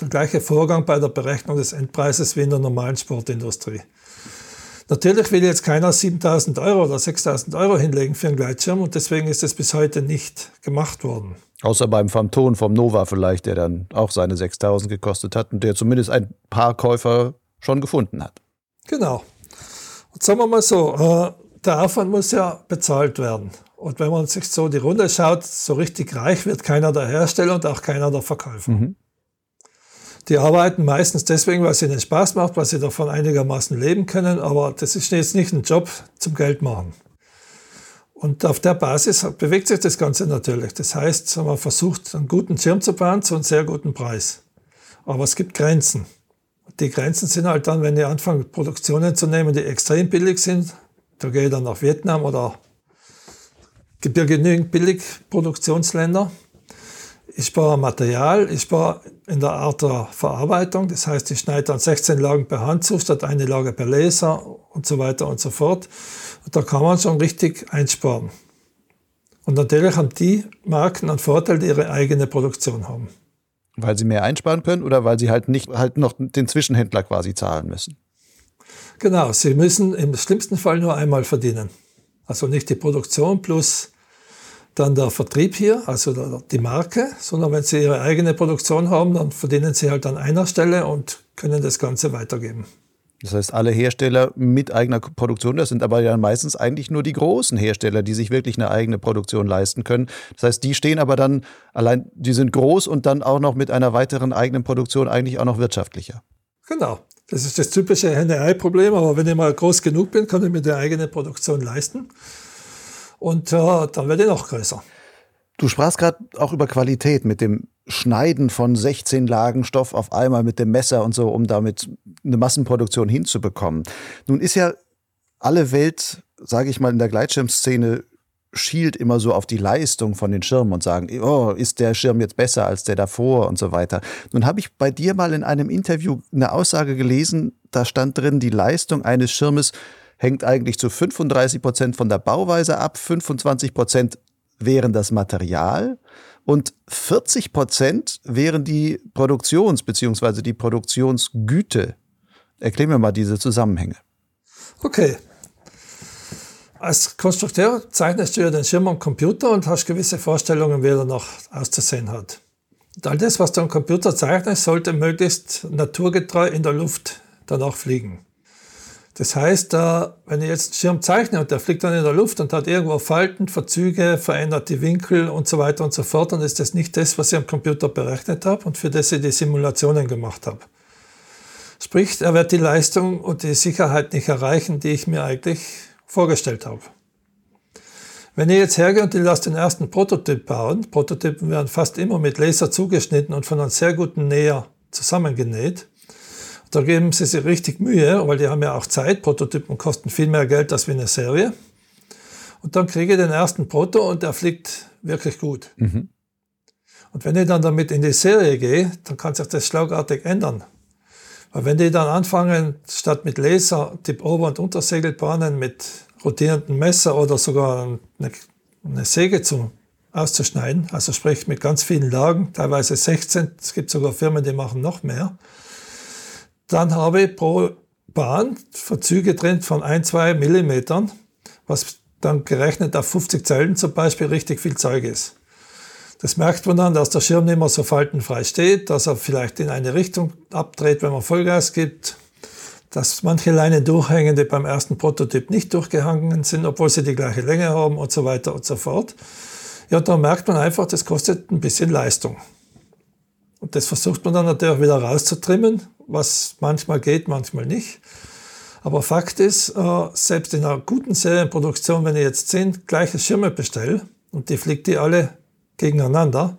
A: der gleiche Vorgang bei der Berechnung des Endpreises wie in der normalen Sportindustrie. Natürlich will jetzt keiner 7000 Euro oder 6000 Euro hinlegen für einen Gleitschirm und deswegen ist es bis heute nicht gemacht worden.
B: Außer beim Phantom vom Nova vielleicht, der dann auch seine 6000 gekostet hat und der zumindest ein paar Käufer schon gefunden hat.
A: Genau. Und sagen wir mal so, äh, der Aufwand muss ja bezahlt werden. Und wenn man sich so die Runde schaut, so richtig reich wird keiner der Hersteller und auch keiner der Verkäufer. Mhm. Die arbeiten meistens deswegen, weil es ihnen Spaß macht, weil sie davon einigermaßen leben können, aber das ist jetzt nicht ein Job zum Geld machen. Und auf der Basis bewegt sich das Ganze natürlich. Das heißt, man versucht, einen guten Schirm zu bauen zu einem sehr guten Preis. Aber es gibt Grenzen. Die Grenzen sind halt dann, wenn ihr anfangt, Produktionen zu nehmen, die extrem billig sind. Da gehe ich dann nach Vietnam oder gibt ja genügend Billigproduktionsländer. Ich spare Material, ich spare in der Art der Verarbeitung. Das heißt, ich schneide dann 16 Lagen per Hand zu, statt eine Lage per Laser und so weiter und so fort. Und da kann man schon richtig einsparen. Und natürlich haben die Marken einen Vorteil, die ihre eigene Produktion haben.
B: Weil sie mehr einsparen können oder weil sie halt nicht halt noch den Zwischenhändler quasi zahlen müssen?
A: Genau, sie müssen im schlimmsten Fall nur einmal verdienen. Also nicht die Produktion plus dann der Vertrieb hier, also die Marke, sondern wenn Sie Ihre eigene Produktion haben, dann verdienen Sie halt an einer Stelle und können das Ganze weitergeben.
B: Das heißt, alle Hersteller mit eigener Produktion, das sind aber ja meistens eigentlich nur die großen Hersteller, die sich wirklich eine eigene Produktion leisten können. Das heißt, die stehen aber dann allein, die sind groß und dann auch noch mit einer weiteren eigenen Produktion eigentlich auch noch wirtschaftlicher.
A: Genau. Das ist das typische Henne-Ei-Problem, aber wenn ich mal groß genug bin, kann ich mir die eigene Produktion leisten. Und äh, dann werde ich noch größer.
B: Du sprachst gerade auch über Qualität mit dem Schneiden von 16 Lagen Stoff auf einmal mit dem Messer und so, um damit eine Massenproduktion hinzubekommen. Nun ist ja alle Welt, sage ich mal, in der Gleitschirmszene schielt immer so auf die Leistung von den Schirmen und sagen, oh, ist der Schirm jetzt besser als der davor und so weiter. Nun habe ich bei dir mal in einem Interview eine Aussage gelesen, da stand drin, die Leistung eines Schirmes hängt eigentlich zu 35 Prozent von der Bauweise ab, 25 Prozent wären das Material und 40 Prozent wären die Produktions- bzw. die Produktionsgüte. Erklär mir mal diese Zusammenhänge.
A: Okay. Als Konstrukteur zeichnest du ja den Schirm am Computer und hast gewisse Vorstellungen, wie er noch auszusehen hat. Und all das, was du am Computer zeichnest, sollte möglichst naturgetreu in der Luft danach fliegen. Das heißt, wenn ich jetzt einen Schirm zeichne und der fliegt dann in der Luft und hat irgendwo Falten, Verzüge, verändert die Winkel und so weiter und so fort, dann ist das nicht das, was ich am Computer berechnet habe und für das ich die Simulationen gemacht habe. Sprich, er wird die Leistung und die Sicherheit nicht erreichen, die ich mir eigentlich vorgestellt habe. Wenn ich jetzt hergehe und ich lasse den ersten Prototyp bauen, Prototypen werden fast immer mit Laser zugeschnitten und von einem sehr guten Näher zusammengenäht, da geben sie sich richtig Mühe, weil die haben ja auch Zeit. Prototypen kosten viel mehr Geld als wie eine Serie. Und dann kriege ich den ersten Proto und der fliegt wirklich gut. Mhm. Und wenn ich dann damit in die Serie gehe, dann kann sich das schlagartig ändern. Weil wenn die dann anfangen, statt mit Laser die Ober- und Untersegelbahnen mit rotierenden Messer oder sogar eine, eine Säge zu, auszuschneiden, also sprich mit ganz vielen Lagen, teilweise 16, es gibt sogar Firmen, die machen noch mehr, dann habe ich pro Bahn Verzüge drin von ein, zwei Millimetern, was dann gerechnet auf 50 Zellen zum Beispiel richtig viel Zeug ist. Das merkt man dann, dass der Schirm nicht mehr so faltenfrei steht, dass er vielleicht in eine Richtung abdreht, wenn man Vollgas gibt, dass manche Leinen durchhängen, die beim ersten Prototyp nicht durchgehangen sind, obwohl sie die gleiche Länge haben und so weiter und so fort. Ja, da merkt man einfach, das kostet ein bisschen Leistung. Und das versucht man dann natürlich wieder rauszutrimmen, was manchmal geht, manchmal nicht. Aber Fakt ist, äh, selbst in einer guten Serienproduktion, wenn ich jetzt zehn gleiche Schirme bestelle und die fliegt die alle gegeneinander,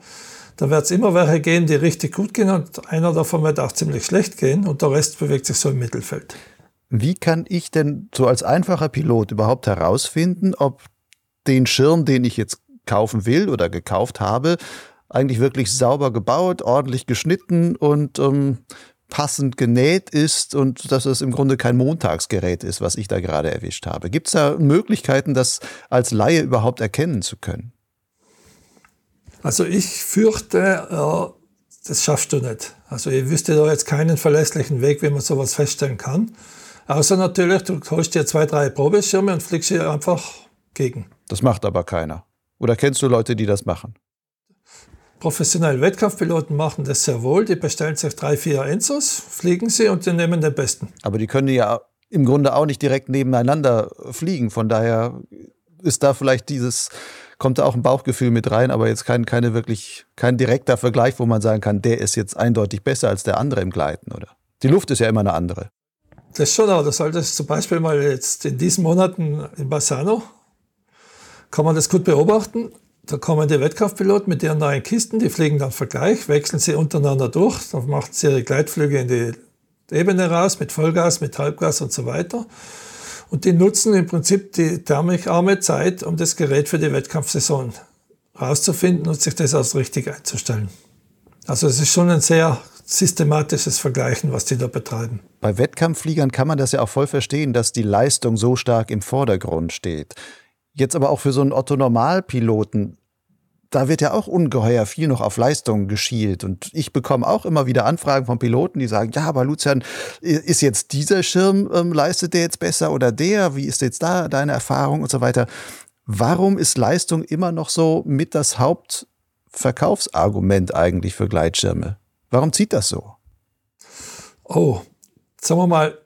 A: da wird es immer welche geben, die richtig gut gehen und einer davon wird auch ziemlich schlecht gehen und der Rest bewegt sich so im Mittelfeld.
B: Wie kann ich denn so als einfacher Pilot überhaupt herausfinden, ob den Schirm, den ich jetzt kaufen will oder gekauft habe, eigentlich wirklich sauber gebaut, ordentlich geschnitten und ähm, passend genäht ist und dass es im Grunde kein Montagsgerät ist, was ich da gerade erwischt habe. Gibt es da Möglichkeiten, das als Laie überhaupt erkennen zu können?
A: Also ich fürchte, äh, das schaffst du nicht. Also ich wüsste da jetzt keinen verlässlichen Weg, wie man sowas feststellen kann. Außer natürlich, du holst dir zwei, drei Probeschirme und fliegst hier einfach gegen.
B: Das macht aber keiner. Oder kennst du Leute, die das machen?
A: Professionelle Wettkampfpiloten machen das sehr wohl. Die bestellen sich drei, vier Enzos, fliegen sie und die nehmen den besten.
B: Aber die können ja im Grunde auch nicht direkt nebeneinander fliegen. Von daher ist da vielleicht dieses kommt da auch ein Bauchgefühl mit rein, aber jetzt kein, keine wirklich, kein direkter Vergleich, wo man sagen kann, der ist jetzt eindeutig besser als der andere im Gleiten, oder? Die Luft ist ja immer eine andere.
A: Das schon, aber das solltest zum Beispiel mal jetzt in diesen Monaten in Bassano, kann man das gut beobachten. Da kommen die Wettkampfpiloten mit ihren neuen Kisten, die fliegen dann Vergleich, wechseln sie untereinander durch, dann machen sie ihre Gleitflüge in die Ebene raus, mit Vollgas, mit Halbgas und so weiter. Und die nutzen im Prinzip die thermikarme Zeit, um das Gerät für die Wettkampfsaison rauszufinden und sich das als richtig einzustellen. Also es ist schon ein sehr systematisches Vergleichen, was die da betreiben.
B: Bei Wettkampffliegern kann man das ja auch voll verstehen, dass die Leistung so stark im Vordergrund steht. Jetzt aber auch für so einen Otto-Normalpiloten, da wird ja auch ungeheuer viel noch auf Leistung geschielt. Und ich bekomme auch immer wieder Anfragen von Piloten, die sagen, ja, aber Lucian, ist jetzt dieser Schirm, ähm, leistet der jetzt besser oder der? Wie ist jetzt da deine Erfahrung und so weiter? Warum ist Leistung immer noch so mit das Hauptverkaufsargument eigentlich für Gleitschirme? Warum zieht das so?
A: Oh, sagen wir mal,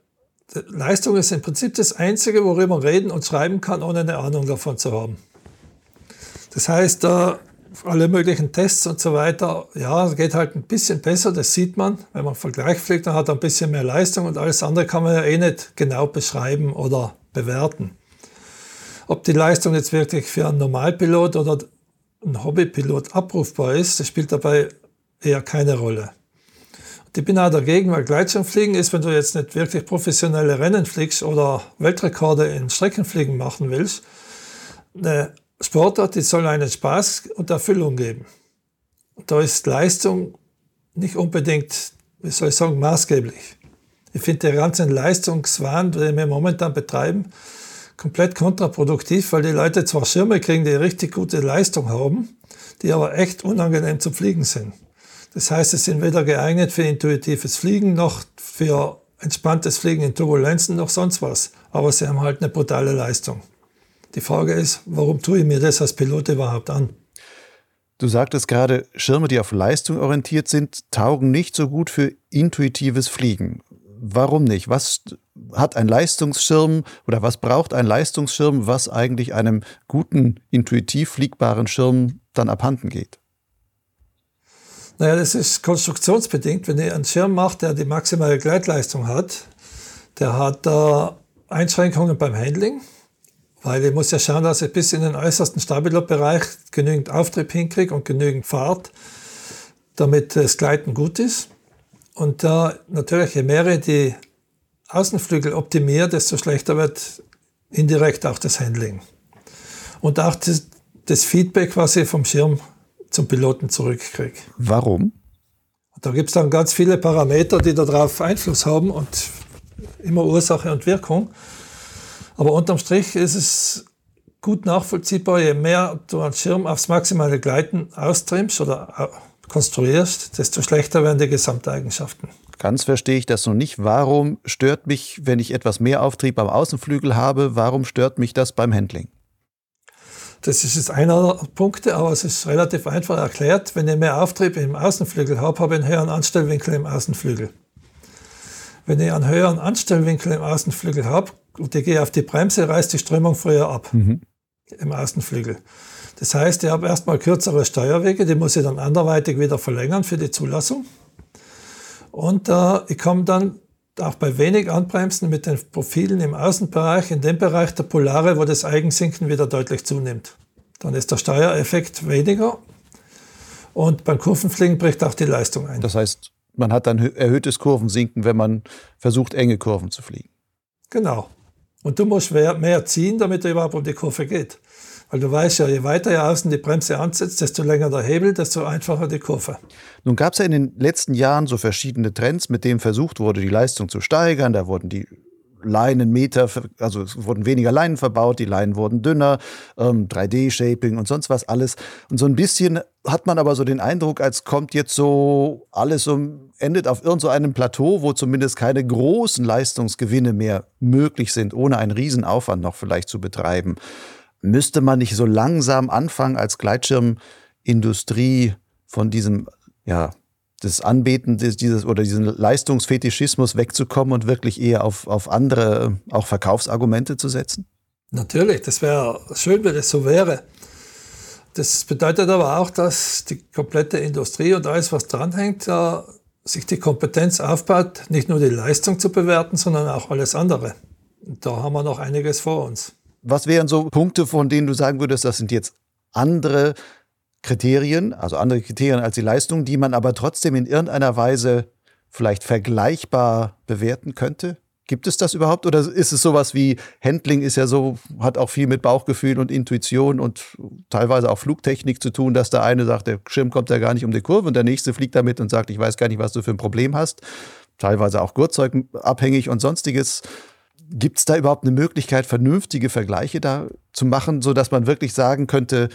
A: Leistung ist im Prinzip das Einzige, worüber man reden und schreiben kann, ohne eine Ahnung davon zu haben. Das heißt, alle möglichen Tests und so weiter, ja, geht halt ein bisschen besser, das sieht man. Wenn man Vergleich fliegt, dann hat er ein bisschen mehr Leistung und alles andere kann man ja eh nicht genau beschreiben oder bewerten. Ob die Leistung jetzt wirklich für einen Normalpilot oder einen Hobbypilot abrufbar ist, das spielt dabei eher keine Rolle. Ich bin auch dagegen, weil Gleitschirmfliegen ist, wenn du jetzt nicht wirklich professionelle Rennen fliegst oder Weltrekorde in Streckenfliegen machen willst, eine Sportart, die soll einen Spaß und Erfüllung geben. Da ist Leistung nicht unbedingt, wie soll ich sagen, maßgeblich. Ich finde den ganzen Leistungswahn, den wir momentan betreiben, komplett kontraproduktiv, weil die Leute zwar Schirme kriegen, die richtig gute Leistung haben, die aber echt unangenehm zum Fliegen sind. Das heißt, sie sind weder geeignet für intuitives Fliegen noch für entspanntes Fliegen in Turbulenzen noch sonst was. Aber sie haben halt eine brutale Leistung. Die Frage ist, warum tue ich mir das als Pilot überhaupt an?
B: Du sagtest gerade, Schirme, die auf Leistung orientiert sind, taugen nicht so gut für intuitives Fliegen. Warum nicht? Was hat ein Leistungsschirm oder was braucht ein Leistungsschirm, was eigentlich einem guten, intuitiv fliegbaren Schirm dann abhanden geht?
A: Naja, das ist konstruktionsbedingt. Wenn ihr einen Schirm macht, der die maximale Gleitleistung hat, der hat äh, Einschränkungen beim Handling. Weil ich muss ja schauen, dass ich bis in den äußersten Stabilot-Bereich genügend Auftrieb hinkriege und genügend Fahrt, damit das Gleiten gut ist. Und da natürlich, je mehr ich die Außenflügel optimiere, desto schlechter wird indirekt auch das Handling. Und auch das, das Feedback, was ich vom Schirm zum Piloten zurückkriege.
B: Warum?
A: da gibt es dann ganz viele Parameter, die darauf Einfluss haben und immer Ursache und Wirkung. Aber unterm Strich ist es gut nachvollziehbar, je mehr du einen Schirm aufs maximale Gleiten austrimmst oder konstruierst, desto schlechter werden die Gesamteigenschaften.
B: Ganz verstehe ich das noch nicht. Warum stört mich, wenn ich etwas mehr Auftrieb am Außenflügel habe, warum stört mich das beim Handling?
A: Das ist jetzt einer der Punkte, aber es ist relativ einfach erklärt. Wenn ich mehr Auftrieb im Außenflügel habe, habe ich einen höheren Anstellwinkel im Außenflügel. Wenn ich einen höheren Anstellwinkel im Außenflügel habe gehe auf die Bremse, reißt die Strömung früher ab mhm. im Außenflügel. Das heißt, ich habe erstmal kürzere Steuerwege, die muss ich dann anderweitig wieder verlängern für die Zulassung. Und äh, ich komme dann auch bei wenig Anbremsen mit den Profilen im Außenbereich, in dem Bereich der Polare, wo das Eigensinken wieder deutlich zunimmt. Dann ist der Steuereffekt weniger und beim Kurvenfliegen bricht auch die Leistung ein.
B: Das heißt, man hat dann erhöhtes Kurvensinken, wenn man versucht, enge Kurven zu fliegen.
A: Genau. Und du musst mehr ziehen, damit er überhaupt um die Kurve geht. Weil du weißt ja, je weiter ihr außen die Bremse ansetzt, desto länger der Hebel, desto einfacher die Kurve.
B: Nun gab es ja in den letzten Jahren so verschiedene Trends, mit denen versucht wurde, die Leistung zu steigern. Da wurden die Leinenmeter, also es wurden weniger Leinen verbaut, die Leinen wurden dünner, ähm, 3D-Shaping und sonst was alles. Und so ein bisschen hat man aber so den Eindruck, als kommt jetzt so alles so, endet auf irgendeinem so Plateau, wo zumindest keine großen Leistungsgewinne mehr möglich sind, ohne einen Riesenaufwand noch vielleicht zu betreiben. Müsste man nicht so langsam anfangen, als Gleitschirmindustrie von diesem, ja, das Anbeten dieses oder diesen Leistungsfetischismus wegzukommen und wirklich eher auf, auf andere, auch Verkaufsargumente zu setzen?
A: Natürlich, das wäre schön, wenn es so wäre. Das bedeutet aber auch, dass die komplette Industrie und alles, was dranhängt, ja, sich die Kompetenz aufbaut, nicht nur die Leistung zu bewerten, sondern auch alles andere. Und da haben wir noch einiges vor uns.
B: Was wären so Punkte, von denen du sagen würdest, das sind jetzt andere Kriterien, also andere Kriterien als die Leistung, die man aber trotzdem in irgendeiner Weise vielleicht vergleichbar bewerten könnte? Gibt es das überhaupt oder ist es sowas wie Handling ist ja so, hat auch viel mit Bauchgefühl und Intuition und teilweise auch Flugtechnik zu tun, dass der eine sagt, der Schirm kommt ja gar nicht um die Kurve und der nächste fliegt damit und sagt, ich weiß gar nicht, was du für ein Problem hast. Teilweise auch Gurtzeugabhängig und sonstiges. Gibt es da überhaupt eine Möglichkeit, vernünftige Vergleiche da zu machen, sodass man wirklich sagen könnte,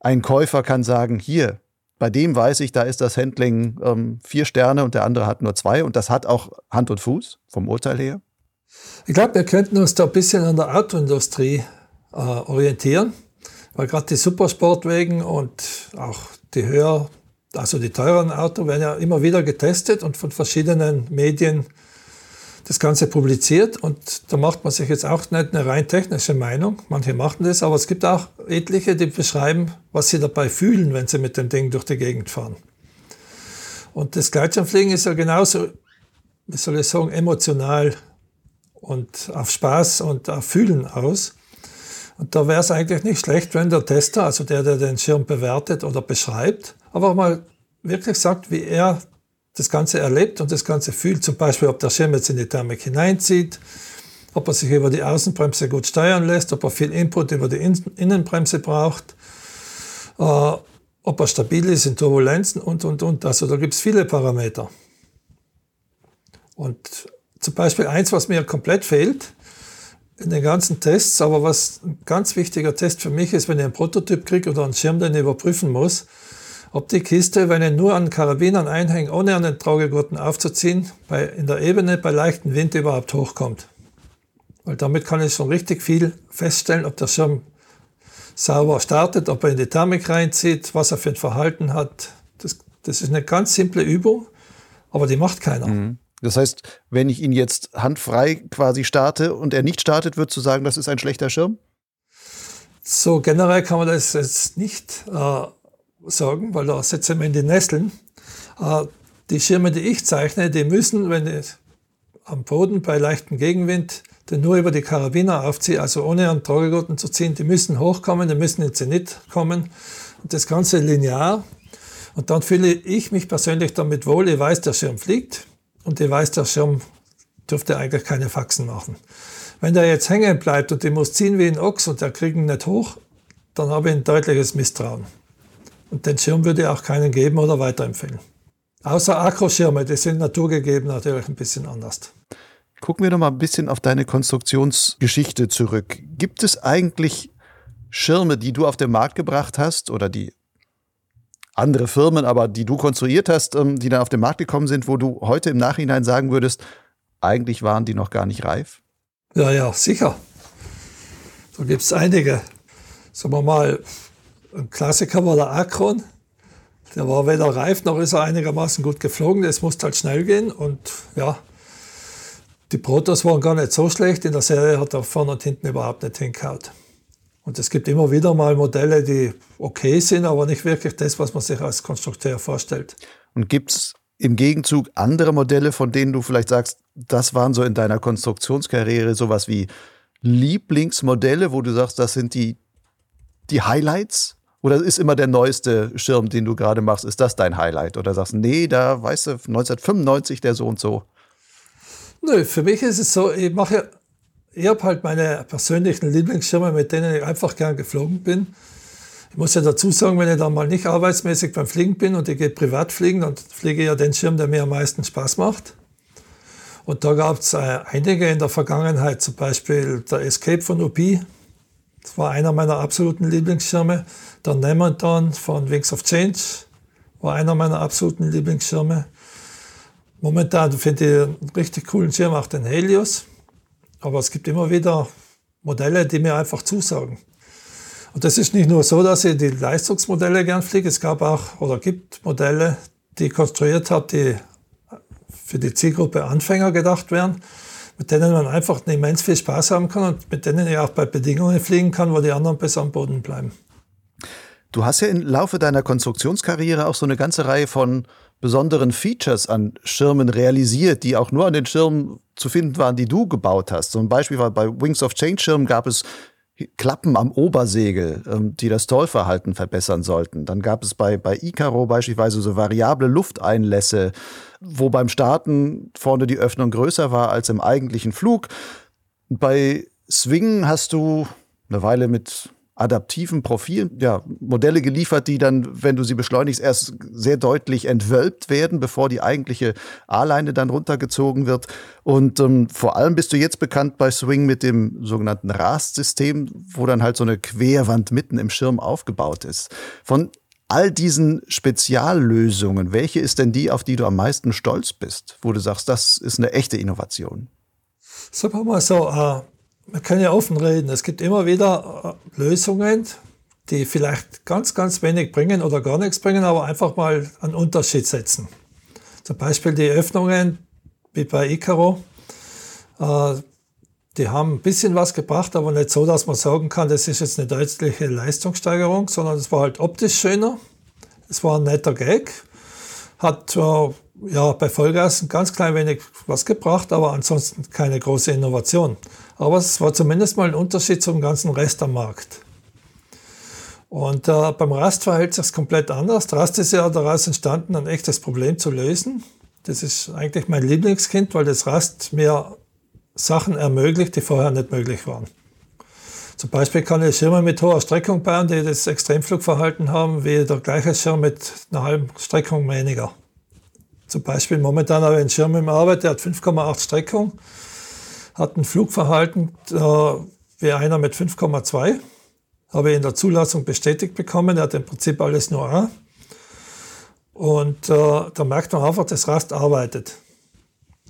B: ein Käufer kann sagen, hier, bei dem weiß ich, da ist das Handling ähm, vier Sterne und der andere hat nur zwei und das hat auch Hand und Fuß vom Urteil her?
A: Ich glaube, wir könnten uns da ein bisschen an der Autoindustrie äh, orientieren, weil gerade die Supersportwegen und auch die höher, also die teuren Autos werden ja immer wieder getestet und von verschiedenen Medien das Ganze publiziert und da macht man sich jetzt auch nicht eine rein technische Meinung. Manche machen das, aber es gibt auch etliche, die beschreiben, was sie dabei fühlen, wenn sie mit dem Ding durch die Gegend fahren. Und das Gleitschirmfliegen ist ja genauso, wie soll ich sagen, emotional und auf Spaß und auf Fühlen aus. Und da wäre es eigentlich nicht schlecht, wenn der Tester, also der, der den Schirm bewertet oder beschreibt, aber mal wirklich sagt, wie er das Ganze erlebt und das Ganze fühlt. Zum Beispiel, ob der Schirm jetzt in die Thermik hineinzieht, ob er sich über die Außenbremse gut steuern lässt, ob er viel Input über die Innenbremse braucht, äh, ob er stabil ist in Turbulenzen und, und, und. Also da gibt es viele Parameter. Und zum Beispiel eins, was mir komplett fehlt in den ganzen Tests, aber was ein ganz wichtiger Test für mich ist, wenn ich einen Prototyp kriege oder einen Schirm, den ich überprüfen muss, ob die Kiste, wenn ich nur an Karabinern einhänge, ohne an den Traugegurten aufzuziehen, bei, in der Ebene bei leichtem Wind überhaupt hochkommt. Weil damit kann ich schon richtig viel feststellen, ob der Schirm sauber startet, ob er in die Thermik reinzieht, was er für ein Verhalten hat. Das, das ist eine ganz simple Übung, aber die macht keiner. Mhm.
B: Das heißt, wenn ich ihn jetzt handfrei quasi starte und er nicht startet, würdest du sagen, das ist ein schlechter Schirm?
A: So generell kann man das jetzt nicht äh, sagen, weil da setzen wir in die Nesseln. Äh, die Schirme, die ich zeichne, die müssen, wenn ich am Boden bei leichtem Gegenwind den nur über die Karabiner aufziehe, also ohne einen Tragegurten zu ziehen, die müssen hochkommen, die müssen in Zenit kommen und das Ganze linear. Und dann fühle ich mich persönlich damit wohl, ich weiß, der Schirm fliegt und ich weiß, der Schirm dürfte eigentlich keine Faxen machen. Wenn der jetzt hängen bleibt und ich muss ziehen wie ein Ochs und der kriegt ihn nicht hoch, dann habe ich ein deutliches Misstrauen. Und den Schirm würde ich auch keinen geben oder weiterempfehlen. Außer Akroschirme, die sind naturgegeben natürlich ein bisschen anders.
B: Gucken wir noch mal ein bisschen auf deine Konstruktionsgeschichte zurück. Gibt es eigentlich Schirme, die du auf den Markt gebracht hast oder die andere Firmen, aber die du konstruiert hast, ähm, die dann auf den Markt gekommen sind, wo du heute im Nachhinein sagen würdest, eigentlich waren die noch gar nicht reif?
A: Ja, ja, sicher. Da gibt es einige. Sagen wir mal, ein Klassiker war der Akron. Der war weder reif noch ist er einigermaßen gut geflogen. Das musste halt schnell gehen. Und ja, Die Protos waren gar nicht so schlecht, in der Serie hat er vorne und hinten überhaupt nicht hingehauen. Und es gibt immer wieder mal Modelle, die okay sind, aber nicht wirklich das, was man sich als Konstrukteur vorstellt.
B: Und gibt es im Gegenzug andere Modelle, von denen du vielleicht sagst, das waren so in deiner Konstruktionskarriere sowas wie Lieblingsmodelle, wo du sagst, das sind die, die Highlights? Oder ist immer der neueste Schirm, den du gerade machst, ist das dein Highlight? Oder sagst, nee, da weißt du, 1995 der so und so?
A: Nö, für mich ist es so, ich mache, ich habe halt meine persönlichen Lieblingsschirme, mit denen ich einfach gern geflogen bin. Ich muss ja dazu sagen, wenn ich dann mal nicht arbeitsmäßig beim Fliegen bin und ich gehe privat fliegen, dann fliege ich ja den Schirm, der mir am meisten Spaß macht. Und da gab es äh, einige in der Vergangenheit, zum Beispiel der Escape von UP. Das war einer meiner absoluten Lieblingsschirme. Der Nemonton von Wings of Change war einer meiner absoluten Lieblingsschirme. Momentan finde ich einen richtig coolen Schirm, auch den Helios. Aber es gibt immer wieder Modelle, die mir einfach zusagen. Und das ist nicht nur so, dass ich die Leistungsmodelle gern fliege. Es gab auch oder gibt Modelle, die ich konstruiert habe, die für die Zielgruppe Anfänger gedacht wären, mit denen man einfach immens viel Spaß haben kann und mit denen ich auch bei Bedingungen fliegen kann, wo die anderen bis am Boden bleiben.
B: Du hast ja im Laufe deiner Konstruktionskarriere auch so eine ganze Reihe von besonderen Features an Schirmen realisiert, die auch nur an den Schirmen zu finden waren, die du gebaut hast. Ein Beispiel war bei Wings of Change Schirmen gab es Klappen am Obersegel, ähm, die das Tollverhalten verbessern sollten. Dann gab es bei, bei Icaro beispielsweise so variable Lufteinlässe, wo beim Starten vorne die Öffnung größer war als im eigentlichen Flug. Bei Swing hast du eine Weile mit adaptiven Profilen, ja, Modelle geliefert, die dann, wenn du sie beschleunigst, erst sehr deutlich entwölbt werden, bevor die eigentliche A-Leine dann runtergezogen wird. Und ähm, vor allem bist du jetzt bekannt bei Swing mit dem sogenannten Rast-System, wo dann halt so eine Querwand mitten im Schirm aufgebaut ist. Von all diesen Speziallösungen, welche ist denn die, auf die du am meisten stolz bist, wo du sagst, das ist eine echte Innovation?
A: Sagen wir mal so, äh, man kann ja offen reden. Es gibt immer wieder äh, Lösungen, die vielleicht ganz, ganz wenig bringen oder gar nichts bringen, aber einfach mal einen Unterschied setzen. Zum Beispiel die Öffnungen wie bei Icaro. Äh, die haben ein bisschen was gebracht, aber nicht so, dass man sagen kann, das ist jetzt eine deutliche Leistungssteigerung, sondern es war halt optisch schöner. Es war ein netter Gag. Hat ja, bei Vollgas ein ganz klein wenig was gebracht, aber ansonsten keine große Innovation. Aber es war zumindest mal ein Unterschied zum ganzen Rest am Markt. Und äh, beim Rast verhält sich komplett anders. Rast ist ja daraus entstanden, ein echtes Problem zu lösen. Das ist eigentlich mein Lieblingskind, weil das Rast mir Sachen ermöglicht, die vorher nicht möglich waren. Zum Beispiel kann ich Schirme mit hoher Streckung bauen, die das Extremflugverhalten haben, wie der gleiche Schirm mit einer halben Streckung weniger. Zum Beispiel momentan habe ich einen Schirm im Arbeit, der hat 5,8 Streckung hat ein Flugverhalten äh, wie einer mit 5,2. Habe ich in der Zulassung bestätigt bekommen. Er hat im Prinzip alles nur A. Und äh, da merkt man einfach, dass Rast arbeitet.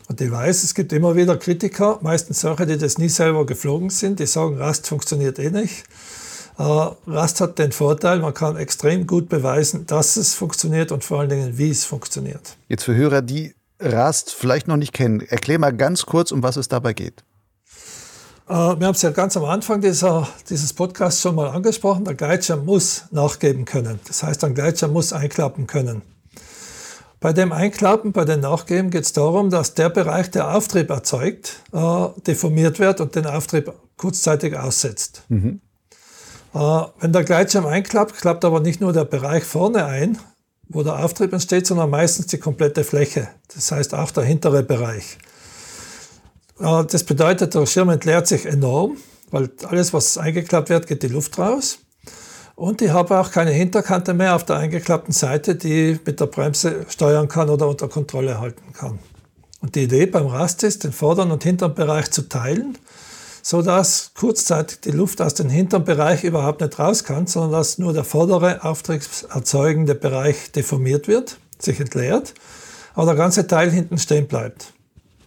A: Und ich weiß, es gibt immer wieder Kritiker, meistens solche, die das nie selber geflogen sind, die sagen, Rast funktioniert eh nicht. Äh, Rast hat den Vorteil, man kann extrem gut beweisen, dass es funktioniert und vor allen Dingen, wie es funktioniert.
B: Jetzt für Hörer, die Rast vielleicht noch nicht kennen, erklär mal ganz kurz, um was es dabei geht.
A: Äh, wir haben es ja ganz am Anfang dieser, dieses Podcasts schon mal angesprochen. Der Gleitschirm muss nachgeben können. Das heißt, ein Gleitschirm muss einklappen können. Bei dem Einklappen, bei dem Nachgeben geht es darum, dass der Bereich, der Auftrieb erzeugt, äh, deformiert wird und den Auftrieb kurzzeitig aussetzt. Mhm. Äh, wenn der Gleitschirm einklappt, klappt aber nicht nur der Bereich vorne ein, wo der Auftrieb entsteht, sondern meistens die komplette Fläche. Das heißt auch der hintere Bereich. Äh, das bedeutet, der Schirm entleert sich enorm, weil alles, was eingeklappt wird, geht die Luft raus. Und ich habe auch keine Hinterkante mehr auf der eingeklappten Seite, die mit der Bremse steuern kann oder unter Kontrolle halten kann. Und die Idee beim Rast ist, den vorderen und hinteren Bereich zu teilen so dass kurzzeitig die Luft aus dem hinteren Bereich überhaupt nicht raus kann, sondern dass nur der vordere auftriebserzeugende Bereich deformiert wird, sich entleert, aber der ganze Teil hinten stehen bleibt.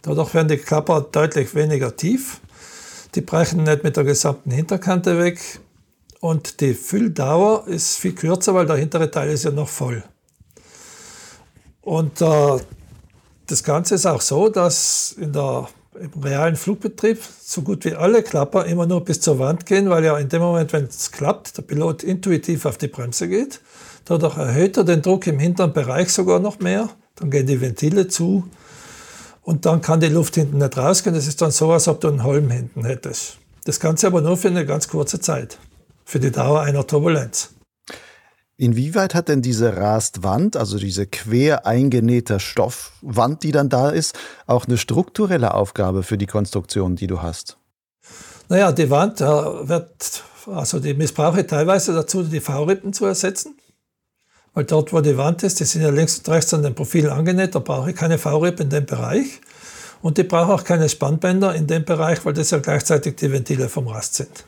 A: Dadurch werden die Klapper deutlich weniger tief, die brechen nicht mit der gesamten Hinterkante weg und die Fülldauer ist viel kürzer, weil der hintere Teil ist ja noch voll. Und äh, das Ganze ist auch so, dass in der im realen Flugbetrieb so gut wie alle Klapper immer nur bis zur Wand gehen, weil ja in dem Moment, wenn es klappt, der Pilot intuitiv auf die Bremse geht. Dadurch erhöht er den Druck im hinteren Bereich sogar noch mehr. Dann gehen die Ventile zu und dann kann die Luft hinten nicht rausgehen. Das ist dann so, als ob du einen Holm hinten hättest. Das Ganze aber nur für eine ganz kurze Zeit, für die Dauer einer Turbulenz.
B: Inwieweit hat denn diese Rastwand, also diese quer eingenähte Stoffwand, die dann da ist, auch eine strukturelle Aufgabe für die Konstruktion, die du hast?
A: Naja, die Wand äh, wird, also die missbrauche teilweise dazu, die V-Rippen zu ersetzen. Weil dort, wo die Wand ist, die sind ja links und rechts an den Profilen angenäht, da brauche ich keine V-Rippen in dem Bereich. Und ich brauche auch keine Spannbänder in dem Bereich, weil das ja gleichzeitig die Ventile vom Rast sind.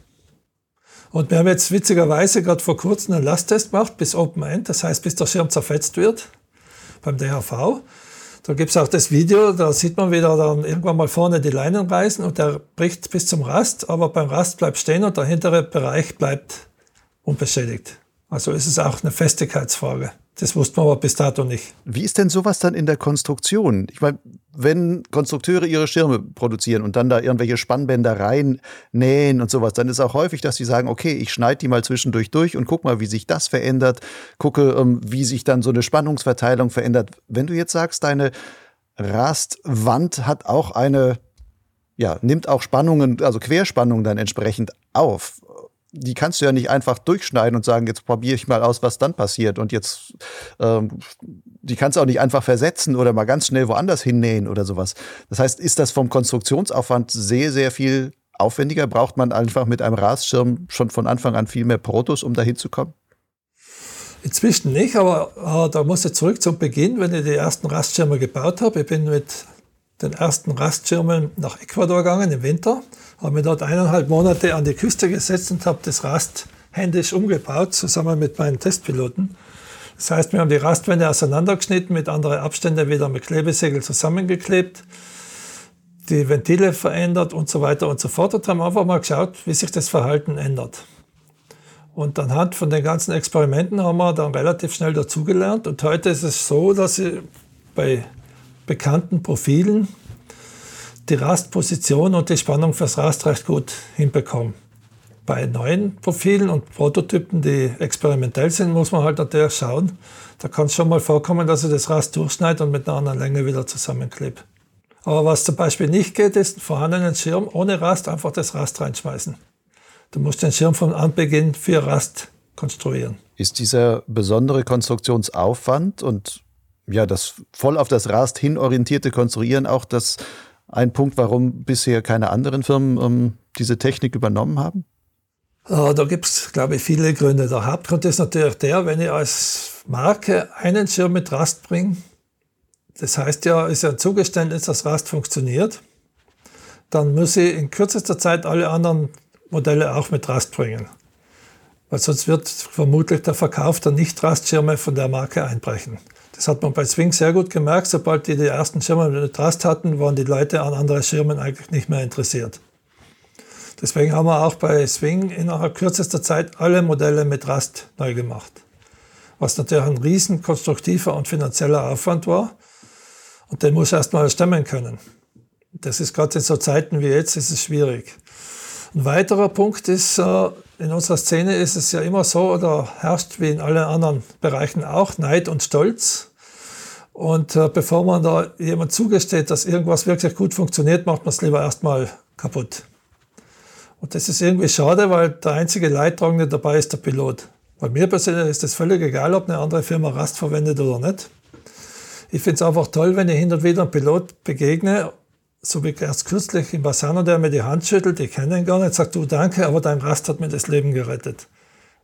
A: Und wir haben jetzt witzigerweise gerade vor kurzem einen Lasttest gemacht bis Open End, das heißt bis der Schirm zerfetzt wird beim DHV. Da gibt es auch das Video, da sieht man wieder dann irgendwann mal vorne die Leinen reißen und der bricht bis zum Rast, aber beim Rast bleibt stehen und der hintere Bereich bleibt unbeschädigt. Also ist es auch eine Festigkeitsfrage. Das wusste man aber bis dato nicht.
B: Wie ist denn sowas dann in der Konstruktion? Ich meine, wenn Konstrukteure ihre Schirme produzieren und dann da irgendwelche Spannbänder reinnähen und sowas, dann ist auch häufig, dass sie sagen, okay, ich schneide die mal zwischendurch durch und guck mal, wie sich das verändert, gucke, ähm, wie sich dann so eine Spannungsverteilung verändert. Wenn du jetzt sagst, deine Rastwand hat auch eine, ja, nimmt auch Spannungen, also Querspannungen dann entsprechend auf die kannst du ja nicht einfach durchschneiden und sagen, jetzt probiere ich mal aus, was dann passiert. Und jetzt, ähm, die kannst du auch nicht einfach versetzen oder mal ganz schnell woanders hinnähen oder sowas. Das heißt, ist das vom Konstruktionsaufwand sehr, sehr viel aufwendiger? Braucht man einfach mit einem Rastschirm schon von Anfang an viel mehr Protos, um da hinzukommen?
A: Inzwischen nicht, aber äh, da muss ich zurück zum Beginn, wenn ich die ersten Rastschirme gebaut habe. Ich bin mit den ersten Rastschirmen nach Ecuador gegangen im Winter habe mich dort eineinhalb Monate an die Küste gesetzt und habe das Rast händisch umgebaut, zusammen mit meinen Testpiloten. Das heißt, wir haben die Rastwände auseinandergeschnitten, mit anderen Abständen wieder mit Klebesegel zusammengeklebt, die Ventile verändert und so weiter und so fort und haben einfach mal geschaut, wie sich das Verhalten ändert. Und anhand von den ganzen Experimenten haben wir dann relativ schnell dazugelernt. Und heute ist es so, dass ich bei bekannten Profilen die Rastposition und die Spannung fürs Rast recht gut hinbekommen. Bei neuen Profilen und Prototypen, die experimentell sind, muss man halt natürlich schauen. Da kann es schon mal vorkommen, dass ich das Rast durchschneide und mit einer anderen Länge wieder zusammenklebe. Aber was zum Beispiel nicht geht, ist einen vorhandenen Schirm ohne Rast einfach das Rast reinschmeißen. Du musst den Schirm von Anbeginn für Rast konstruieren.
B: Ist dieser besondere Konstruktionsaufwand und ja, das voll auf das Rast hinorientierte Konstruieren auch das ein Punkt, warum bisher keine anderen Firmen ähm, diese Technik übernommen haben?
A: Äh, da gibt es, glaube ich, viele Gründe. Der Hauptgrund ist natürlich der, wenn ich als Marke einen Schirm mit Rast bringe, das heißt ja, ist ja ein Zugeständnis, dass Rast funktioniert, dann muss ich in kürzester Zeit alle anderen Modelle auch mit Rast bringen. Weil sonst wird vermutlich der Verkauf der Nicht-Rastschirme von der Marke einbrechen. Das hat man bei Swing sehr gut gemerkt. Sobald die die ersten Schirme mit Rust hatten, waren die Leute an anderen Schirmen eigentlich nicht mehr interessiert. Deswegen haben wir auch bei Swing innerhalb kürzester Zeit alle Modelle mit Rust neu gemacht. Was natürlich ein riesen konstruktiver und finanzieller Aufwand war. Und den muss erst mal stemmen können. Das ist gerade in so Zeiten wie jetzt, ist es schwierig. Ein weiterer Punkt ist, äh, in unserer Szene ist es ja immer so oder herrscht wie in allen anderen Bereichen auch Neid und Stolz. Und äh, bevor man da jemand zugesteht, dass irgendwas wirklich gut funktioniert, macht man es lieber erstmal kaputt. Und das ist irgendwie schade, weil der einzige Leidtragende dabei ist der Pilot. Bei mir persönlich ist es völlig egal, ob eine andere Firma Rast verwendet oder nicht. Ich finde es einfach toll, wenn ich hin und wieder einem Pilot begegne so wie erst kürzlich in Bassano, der mir die Hand schüttelt, ich kenne ihn gar nicht, sagt du danke, aber dein Rast hat mir das Leben gerettet.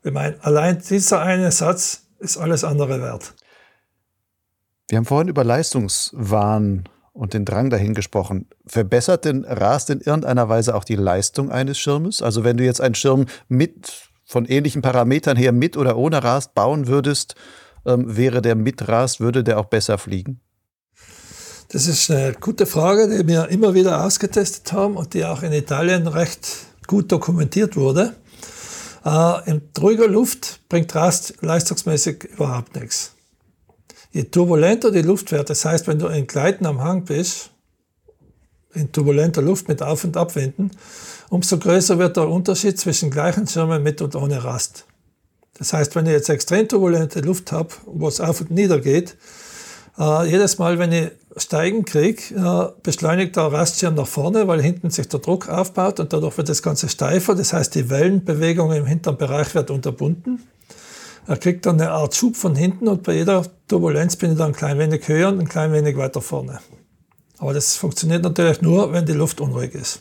A: Ich meine, allein dieser eine Satz ist alles andere wert.
B: Wir haben vorhin über Leistungswahn und den Drang dahin gesprochen. Verbessert denn Rast in irgendeiner Weise auch die Leistung eines Schirmes? Also wenn du jetzt einen Schirm mit von ähnlichen Parametern her mit oder ohne Rast bauen würdest, ähm, wäre der mit Rast, würde der auch besser fliegen?
A: Das ist eine gute Frage, die wir immer wieder ausgetestet haben und die auch in Italien recht gut dokumentiert wurde. Äh, in ruhiger Luft bringt Rast leistungsmäßig überhaupt nichts. Je turbulenter die Luft wird, das heißt, wenn du in Gleiten am Hang bist, in turbulenter Luft mit Auf- und Abwinden, umso größer wird der Unterschied zwischen gleichen Schirmen mit und ohne Rast. Das heißt, wenn ich jetzt extrem turbulente Luft habe, wo es auf und nieder geht, äh, jedes Mal, wenn ich Steigen kriege, äh, beschleunigt der Rastschirm nach vorne, weil hinten sich der Druck aufbaut und dadurch wird das Ganze steifer. Das heißt, die Wellenbewegung im hinteren Bereich wird unterbunden. Er kriegt dann eine Art Schub von hinten und bei jeder Turbulenz bin ich dann ein klein wenig höher und ein klein wenig weiter vorne. Aber das funktioniert natürlich nur, wenn die Luft unruhig ist.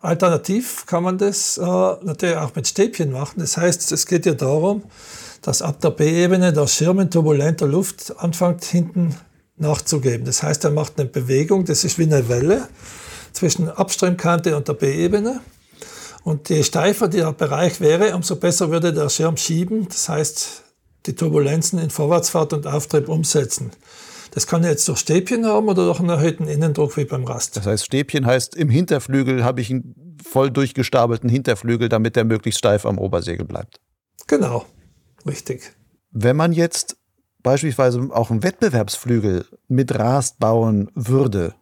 A: Alternativ kann man das äh, natürlich auch mit Stäbchen machen. Das heißt, es geht ja darum, dass ab der B-Ebene der Schirm in turbulenter Luft anfängt hinten nachzugeben. Das heißt, er macht eine Bewegung, das ist wie eine Welle zwischen Abströmkante und der B-Ebene. Und je steifer der Bereich wäre, umso besser würde der Schirm schieben. Das heißt, die Turbulenzen in Vorwärtsfahrt und Auftrieb umsetzen. Das kann jetzt durch Stäbchen haben oder durch einen erhöhten Innendruck wie beim Rast.
B: Das heißt, Stäbchen heißt, im Hinterflügel habe ich einen voll durchgestapelten Hinterflügel, damit der möglichst steif am Obersegel bleibt.
A: Genau, richtig.
B: Wenn man jetzt beispielsweise auch einen Wettbewerbsflügel mit Rast bauen würde,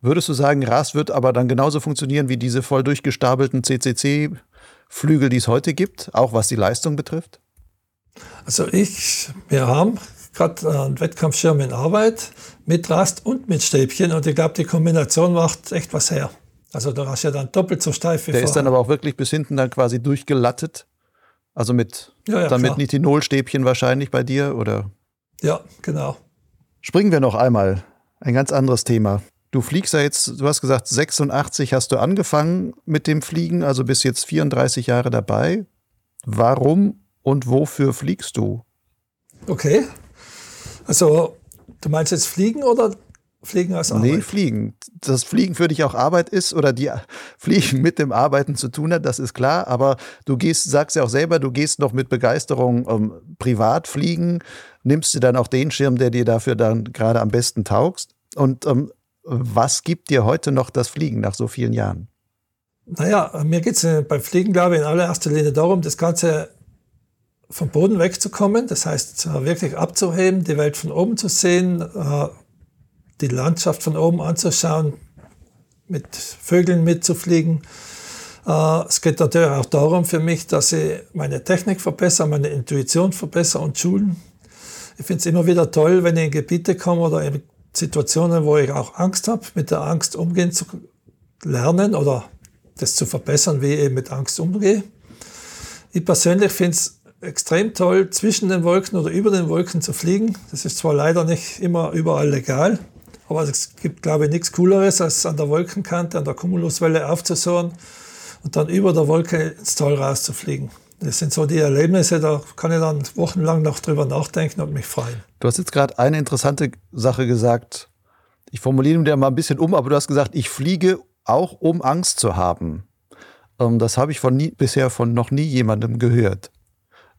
B: würdest du sagen, Rast wird aber dann genauso funktionieren wie diese voll durchgestapelten CCC-Flügel, die es heute gibt, auch was die Leistung betrifft?
A: Also ich, wir haben gerade äh, einen Wettkampfschirm in Arbeit mit Rast und mit Stäbchen und ich glaube, die Kombination macht echt was her. Also da hast du ja dann doppelt so steif
B: wie Der vorher. ist dann aber auch wirklich bis hinten dann quasi durchgelattet. Also mit ja, ja, dann mit Nitinolstäbchen wahrscheinlich bei dir oder?
A: Ja, genau.
B: Springen wir noch einmal. Ein ganz anderes Thema. Du fliegst ja jetzt, du hast gesagt, 86 hast du angefangen mit dem Fliegen, also bist jetzt 34 Jahre dabei. Warum und wofür fliegst du?
A: Okay. Also, du meinst jetzt Fliegen oder Fliegen als Arbeit?
B: Nee, Fliegen. Dass Fliegen für dich auch Arbeit ist oder die [LAUGHS] Fliegen mit dem Arbeiten zu tun hat, das ist klar. Aber du gehst, sagst ja auch selber, du gehst noch mit Begeisterung ähm, privat fliegen, nimmst dir dann auch den Schirm, der dir dafür dann gerade am besten taugst. Und ähm, was gibt dir heute noch das Fliegen nach so vielen Jahren?
A: Naja, mir geht es äh, beim Fliegen, glaube ich, in allererster Linie darum, das Ganze vom Boden wegzukommen, das heißt wirklich abzuheben, die Welt von oben zu sehen, äh, die Landschaft von oben anzuschauen, mit Vögeln mitzufliegen. Äh, es geht natürlich auch darum für mich, dass ich meine Technik verbessere, meine Intuition verbessere und schulen. Ich finde es immer wieder toll, wenn ich in Gebiete komme oder in Situationen, wo ich auch Angst habe, mit der Angst umgehen zu lernen oder das zu verbessern, wie ich eben mit Angst umgehe. Ich persönlich finde es extrem toll, zwischen den Wolken oder über den Wolken zu fliegen. Das ist zwar leider nicht immer überall legal, aber es gibt, glaube ich, nichts Cooleres, als an der Wolkenkante, an der Cumuluswelle aufzusohren und dann über der Wolke ins Tal rauszufliegen. Das sind so die Erlebnisse, da kann ich dann wochenlang noch drüber nachdenken und mich freuen.
B: Du hast jetzt gerade eine interessante Sache gesagt. Ich formuliere dir mal ein bisschen um, aber du hast gesagt, ich fliege auch, um Angst zu haben. Ähm, das habe ich von nie, bisher von noch nie jemandem gehört.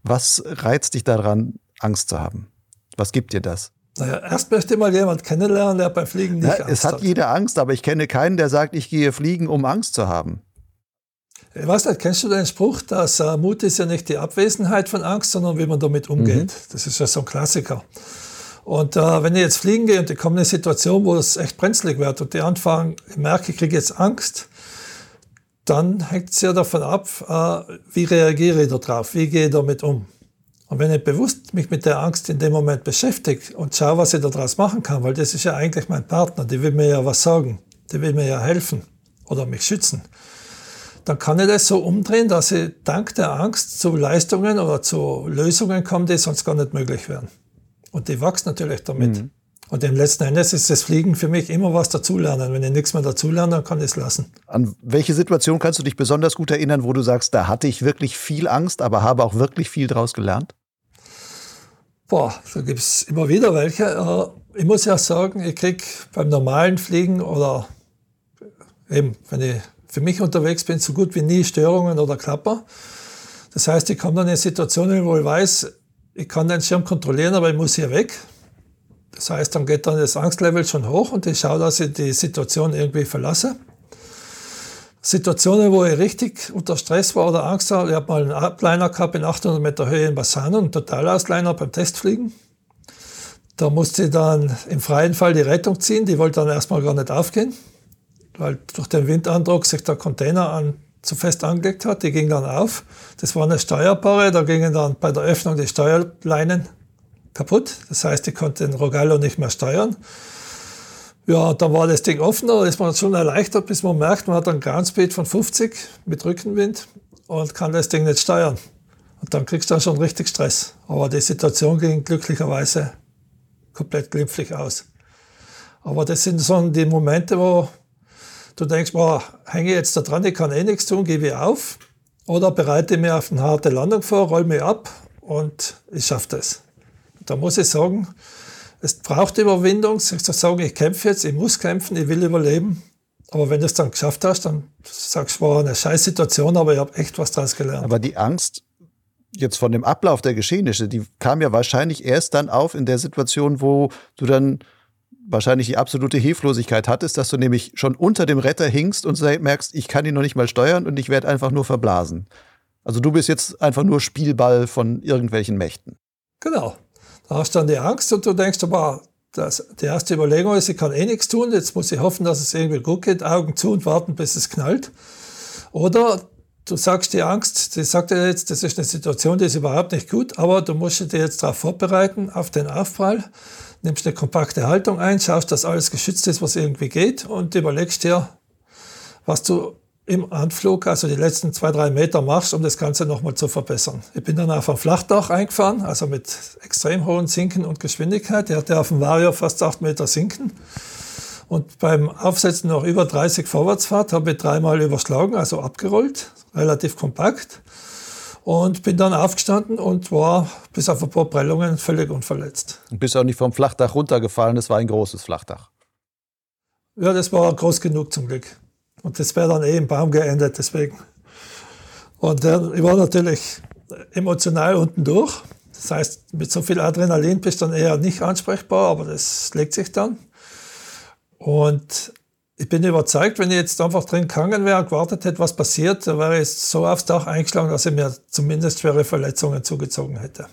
B: Was reizt dich daran, Angst zu haben? Was gibt dir das?
A: Naja, erst möchte mal jemand kennenlernen, der beim Fliegen nicht
B: ja, Angst Es hat, hat jeder Angst, aber ich kenne keinen, der sagt, ich gehe fliegen, um Angst zu haben.
A: Ich weiß nicht, kennst du den Spruch, dass äh, Mut ist ja nicht die Abwesenheit von Angst, sondern wie man damit umgeht. Mhm. Das ist ja so ein Klassiker. Und äh, wenn ich jetzt fliegen gehe und ich komme in eine Situation, wo es echt brenzlig wird und die anfangen, ich merke, ich kriege jetzt Angst, dann hängt es ja davon ab, äh, wie reagiere ich darauf, wie gehe ich damit um. Und wenn ich bewusst mich mit der Angst in dem Moment beschäftige und schaue, was ich daraus machen kann, weil das ist ja eigentlich mein Partner, die will mir ja was sagen, die will mir ja helfen oder mich schützen, dann kann ich das so umdrehen, dass ich dank der Angst zu Leistungen oder zu Lösungen komme, die sonst gar nicht möglich wären. Und die wächst natürlich damit. Mhm. Und im letzten Endes ist das Fliegen für mich immer was dazulernen. Wenn ich nichts mehr dazulerne, dann kann ich es lassen.
B: An welche Situation kannst du dich besonders gut erinnern, wo du sagst, da hatte ich wirklich viel Angst, aber habe auch wirklich viel daraus gelernt?
A: Boah, da gibt es immer wieder welche. Äh, ich muss ja sagen, ich kriege beim normalen Fliegen oder eben, wenn ich für mich unterwegs bin, so gut wie nie Störungen oder Klapper. Das heißt, ich komme dann in Situationen, wo ich weiß, ich kann den Schirm kontrollieren, aber ich muss hier weg. Das heißt, dann geht dann das Angstlevel schon hoch und ich schaue, dass ich die Situation irgendwie verlasse. Situationen, wo ich richtig unter Stress war oder Angst hatte, ich habe mal einen Upliner gehabt in 800 Meter Höhe in Bassano, einen Totalausleiner beim Testfliegen. Da musste ich dann im freien Fall die Rettung ziehen. Die wollte dann erstmal gar nicht aufgehen, weil durch den Windandruck sich der Container an, zu fest angelegt hat. Die ging dann auf. Das war eine steuerbare. Da gingen dann bei der Öffnung die Steuerleinen kaputt. Das heißt, ich konnte den Rogallo nicht mehr steuern. Ja, dann war das Ding offen, da ist man schon erleichtert, bis man merkt, man hat einen Groundspeed von 50 mit Rückenwind und kann das Ding nicht steuern. Und dann kriegst du dann schon richtig Stress. Aber die Situation ging glücklicherweise komplett glimpflich aus. Aber das sind so die Momente, wo du denkst, boah, hänge jetzt da dran, ich kann eh nichts tun, gebe ich auf. Oder bereite mir auf eine harte Landung vor, roll mich ab und ich schaffe das. Da muss ich sagen, es braucht Überwindung, zu sagen, ich kämpfe jetzt, ich muss kämpfen, ich will überleben. Aber wenn du es dann geschafft hast, dann sagst du, war eine scheiß Situation, aber ich habe echt was daraus gelernt.
B: Aber die Angst jetzt von dem Ablauf der Geschehnisse, die kam ja wahrscheinlich erst dann auf in der Situation, wo du dann wahrscheinlich die absolute Hilflosigkeit hattest, dass du nämlich schon unter dem Retter hingst und merkst, ich kann ihn noch nicht mal steuern und ich werde einfach nur verblasen. Also du bist jetzt einfach nur Spielball von irgendwelchen Mächten.
A: Genau. Da hast du dann die Angst und du denkst, aber das, die erste Überlegung ist, ich kann eh nichts tun, jetzt muss ich hoffen, dass es irgendwie gut geht, Augen zu und warten, bis es knallt. Oder du sagst die Angst, die sagt dir jetzt, das ist eine Situation, die ist überhaupt nicht gut, aber du musst dich jetzt darauf vorbereiten, auf den Aufprall, nimmst eine kompakte Haltung ein, schaust, dass alles geschützt ist, was irgendwie geht und überlegst dir, was du im Anflug, also die letzten zwei, drei Meter machst, um das Ganze nochmal zu verbessern. Ich bin dann auf ein Flachdach eingefahren, also mit extrem hohen Sinken und Geschwindigkeit. Ich hatte auf dem Vario fast acht Meter Sinken. Und beim Aufsetzen noch über 30 Vorwärtsfahrt habe ich dreimal überschlagen, also abgerollt, relativ kompakt. Und bin dann aufgestanden und war bis auf ein paar Prellungen völlig unverletzt.
B: Und bist auch nicht vom Flachdach runtergefallen, das war ein großes Flachdach.
A: Ja, das war groß genug zum Glück. Und das wäre dann eh im Baum geendet, deswegen. Und äh, ich war natürlich emotional unten durch. Das heißt, mit so viel Adrenalin bist du dann eher nicht ansprechbar, aber das legt sich dann. Und ich bin überzeugt, wenn ich jetzt einfach drin gegangen wäre gewartet hätte, was passiert, dann wäre ich so aufs Dach eingeschlagen, dass ich mir zumindest schwere Verletzungen zugezogen hätte.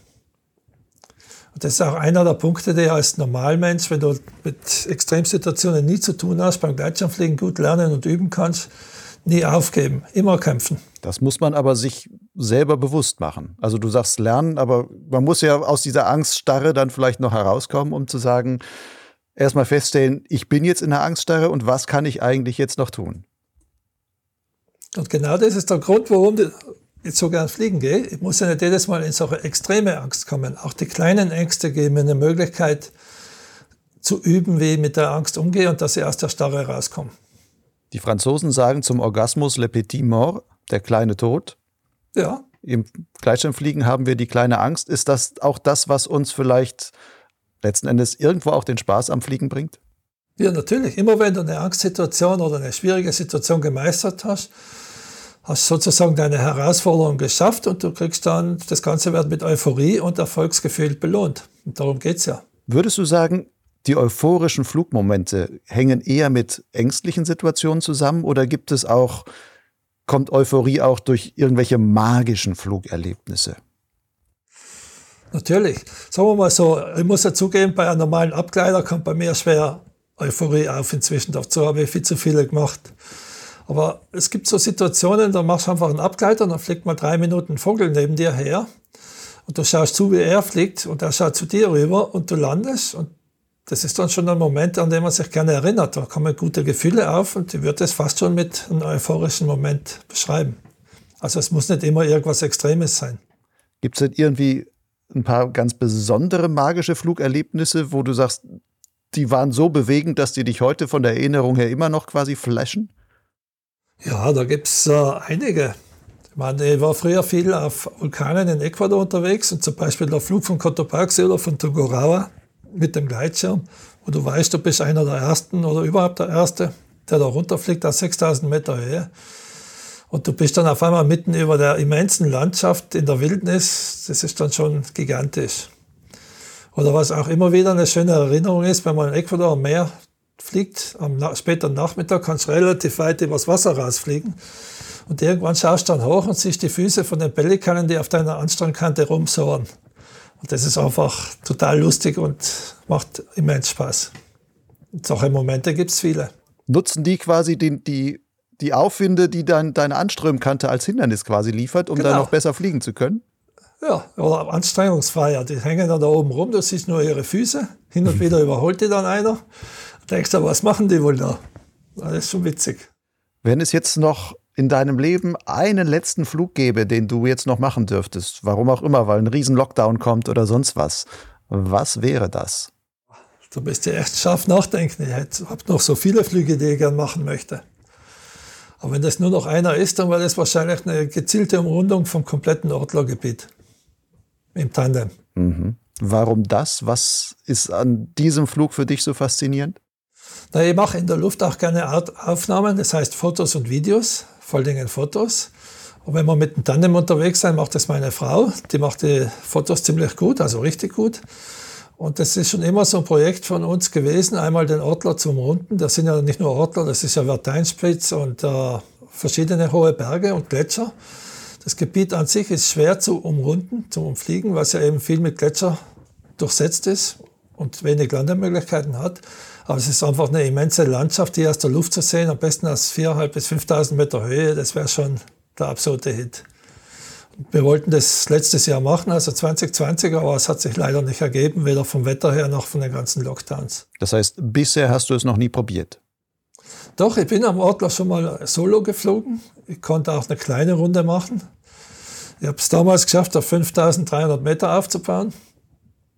A: Und das ist auch einer der Punkte, die als Normalmensch, wenn du mit Extremsituationen nie zu tun hast, beim Gleitschirmfliegen gut lernen und üben kannst, nie aufgeben, immer kämpfen.
B: Das muss man aber sich selber bewusst machen. Also du sagst lernen, aber man muss ja aus dieser Angststarre dann vielleicht noch herauskommen, um zu sagen, erstmal feststellen, ich bin jetzt in der Angststarre und was kann ich eigentlich jetzt noch tun?
A: Und genau das ist der Grund, warum ich so gern fliegen gehe. Ich muss ja nicht jedes Mal in solche extreme Angst kommen. Auch die kleinen Ängste geben mir eine Möglichkeit zu üben, wie ich mit der Angst umgehe und dass ich aus der Starre rauskomme.
B: Die Franzosen sagen zum Orgasmus le petit mort, der kleine Tod.
A: Ja.
B: Im Gleitschirmfliegen haben wir die kleine Angst. Ist das auch das, was uns vielleicht letzten Endes irgendwo auch den Spaß am Fliegen bringt?
A: Ja, natürlich. Immer wenn du eine Angstsituation oder eine schwierige Situation gemeistert hast, hast sozusagen deine Herausforderung geschafft und du kriegst dann, das Ganze wird mit Euphorie und Erfolgsgefühl belohnt. Und darum geht es ja.
B: Würdest du sagen, die euphorischen Flugmomente hängen eher mit ängstlichen Situationen zusammen oder gibt es auch, kommt Euphorie auch durch irgendwelche magischen Flugerlebnisse?
A: Natürlich. Sagen wir mal so, ich muss ja zugeben, bei einem normalen Abkleider kommt bei mir schwer Euphorie auf inzwischen. Dazu habe ich viel zu viele gemacht. Aber es gibt so Situationen, da machst du einfach einen Abgleiter und dann fliegt mal drei Minuten ein Vogel neben dir her. Und du schaust zu, wie er fliegt und er schaut zu dir rüber und du landest. Und das ist dann schon ein Moment, an den man sich gerne erinnert. Da kommen gute Gefühle auf und ich würde es fast schon mit einem euphorischen Moment beschreiben. Also es muss nicht immer irgendwas Extremes sein.
B: Gibt es denn irgendwie ein paar ganz besondere magische Flugerlebnisse, wo du sagst, die waren so bewegend, dass die dich heute von der Erinnerung her immer noch quasi flashen?
A: Ja, da gibt es äh, einige. Ich, meine, ich war früher viel auf Vulkanen in Ecuador unterwegs und zum Beispiel der Flug von Cotopaxi oder von Tungurahua mit dem Gleitschirm, wo du weißt, du bist einer der Ersten oder überhaupt der Erste, der da runterfliegt aus 6000 Meter Höhe. Und du bist dann auf einmal mitten über der immensen Landschaft in der Wildnis. Das ist dann schon gigantisch. Oder was auch immer wieder eine schöne Erinnerung ist, wenn man in Ecuador am Meer fliegt, am späten Nachmittag kannst du relativ weit übers Wasser rausfliegen. Und irgendwann schaust du dann hoch und siehst die Füße von den Pelikanen, die auf deiner Anstrandkante rumsohren. Und das ist einfach total lustig und macht immens Spaß. Und solche Momente gibt es viele.
B: Nutzen die quasi die, die, die Aufwinde, die dein, deine Anströmkante als Hindernis quasi liefert, um genau. dann noch besser fliegen zu können?
A: Ja, oder anstrengungsfreier. Die hängen dann da oben rum, du siehst nur ihre Füße. Hin und wieder [LAUGHS] überholt die dann einer. Du denkst du, was machen die wohl da? Das ist schon witzig.
B: Wenn es jetzt noch in deinem Leben einen letzten Flug gäbe, den du jetzt noch machen dürftest, warum auch immer, weil ein riesen Lockdown kommt oder sonst was, was wäre das?
A: Du bist ja echt scharf nachdenken. Ich habe noch so viele Flüge, die ich gerne machen möchte. Aber wenn das nur noch einer ist, dann wäre das wahrscheinlich eine gezielte Umrundung vom kompletten Ortlergebiet im Tandem.
B: Mhm. Warum das? Was ist an diesem Flug für dich so faszinierend?
A: Na, ich mache in der Luft auch gerne Aufnahmen, das heißt Fotos und Videos, vor allen Dingen Fotos. Und wenn wir mit dem Tandem unterwegs sind, macht das meine Frau. Die macht die Fotos ziemlich gut, also richtig gut. Und das ist schon immer so ein Projekt von uns gewesen, einmal den Ortler zum Runden. Das sind ja nicht nur Ortler, das ist ja Verteinspitz und äh, verschiedene hohe Berge und Gletscher. Das Gebiet an sich ist schwer zu umrunden, zum Umfliegen, weil es ja eben viel mit Gletscher durchsetzt ist und wenig Landemöglichkeiten hat. Aber es ist einfach eine immense Landschaft, die aus der Luft zu sehen, am besten aus 4.500 bis 5.000 Meter Höhe. Das wäre schon der absolute Hit. Wir wollten das letztes Jahr machen, also 2020, aber es hat sich leider nicht ergeben, weder vom Wetter her noch von den ganzen Lockdowns.
B: Das heißt, bisher hast du es noch nie probiert?
A: Doch, ich bin am Ortler schon mal solo geflogen. Ich konnte auch eine kleine Runde machen. Ich habe es damals geschafft, auf 5300 Meter aufzubauen.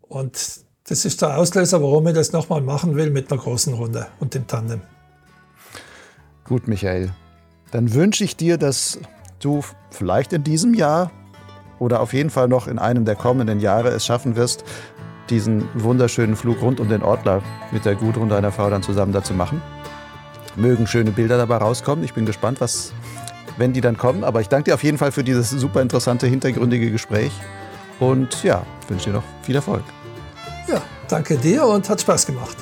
A: Und das ist der Auslöser, warum ich das nochmal machen will mit einer großen Runde und dem Tandem.
B: Gut, Michael. Dann wünsche ich dir, dass du vielleicht in diesem Jahr oder auf jeden Fall noch in einem der kommenden Jahre es schaffen wirst, diesen wunderschönen Flug rund um den Ortler mit der Gudrun deiner Frau dann zusammen dazu machen. Mögen schöne Bilder dabei rauskommen. Ich bin gespannt, was wenn die dann kommen. Aber ich danke dir auf jeden Fall für dieses super interessante, hintergründige Gespräch. Und ja, wünsche dir noch viel Erfolg.
A: Ja, danke dir und hat Spaß gemacht.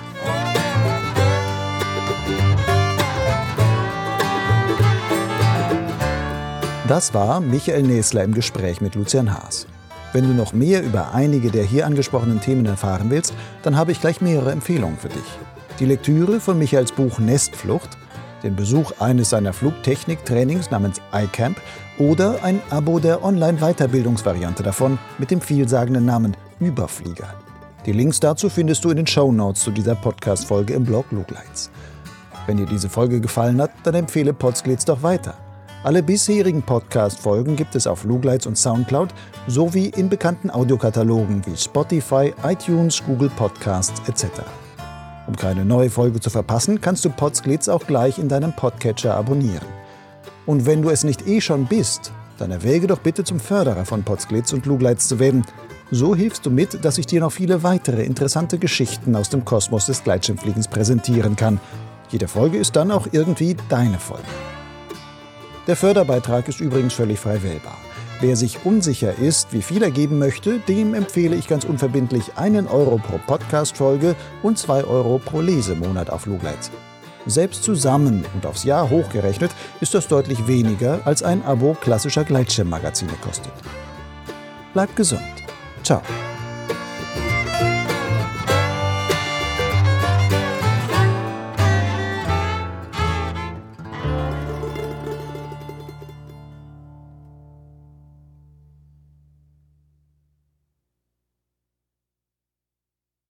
B: Das war Michael Nesler im Gespräch mit Lucian Haas. Wenn du noch mehr über einige der hier angesprochenen Themen erfahren willst, dann habe ich gleich mehrere Empfehlungen für dich. Die Lektüre von Michaels Buch Nestflucht den Besuch eines seiner Flugtechnik-Trainings namens iCamp oder ein Abo der Online-Weiterbildungsvariante davon mit dem vielsagenden Namen Überflieger. Die Links dazu findest du in den Show Notes zu dieser Podcast-Folge im Blog Lugleitz. Wenn dir diese Folge gefallen hat, dann empfehle Potsglitz doch weiter. Alle bisherigen Podcast-Folgen gibt es auf Lugleitz und Soundcloud sowie in bekannten Audiokatalogen wie Spotify, iTunes, Google Podcasts etc. Um keine neue Folge zu verpassen, kannst du Podsglitz auch gleich in deinem Podcatcher abonnieren. Und wenn du es nicht eh schon bist, dann erwäge doch bitte zum Förderer von Podsglitz und Lugleitz zu werden. So hilfst du mit, dass ich dir noch viele weitere interessante Geschichten aus dem Kosmos des Gleitschirmfliegens präsentieren kann. Jede Folge ist dann auch irgendwie deine Folge. Der Förderbeitrag ist übrigens völlig frei wählbar. Wer sich unsicher ist, wie viel er geben möchte, dem empfehle ich ganz unverbindlich einen Euro pro Podcast-Folge und zwei Euro pro Lesemonat auf Lugleitz. Selbst zusammen und aufs Jahr hochgerechnet ist das deutlich weniger, als ein Abo klassischer Gleitschirmmagazine kostet. Bleibt gesund. Ciao.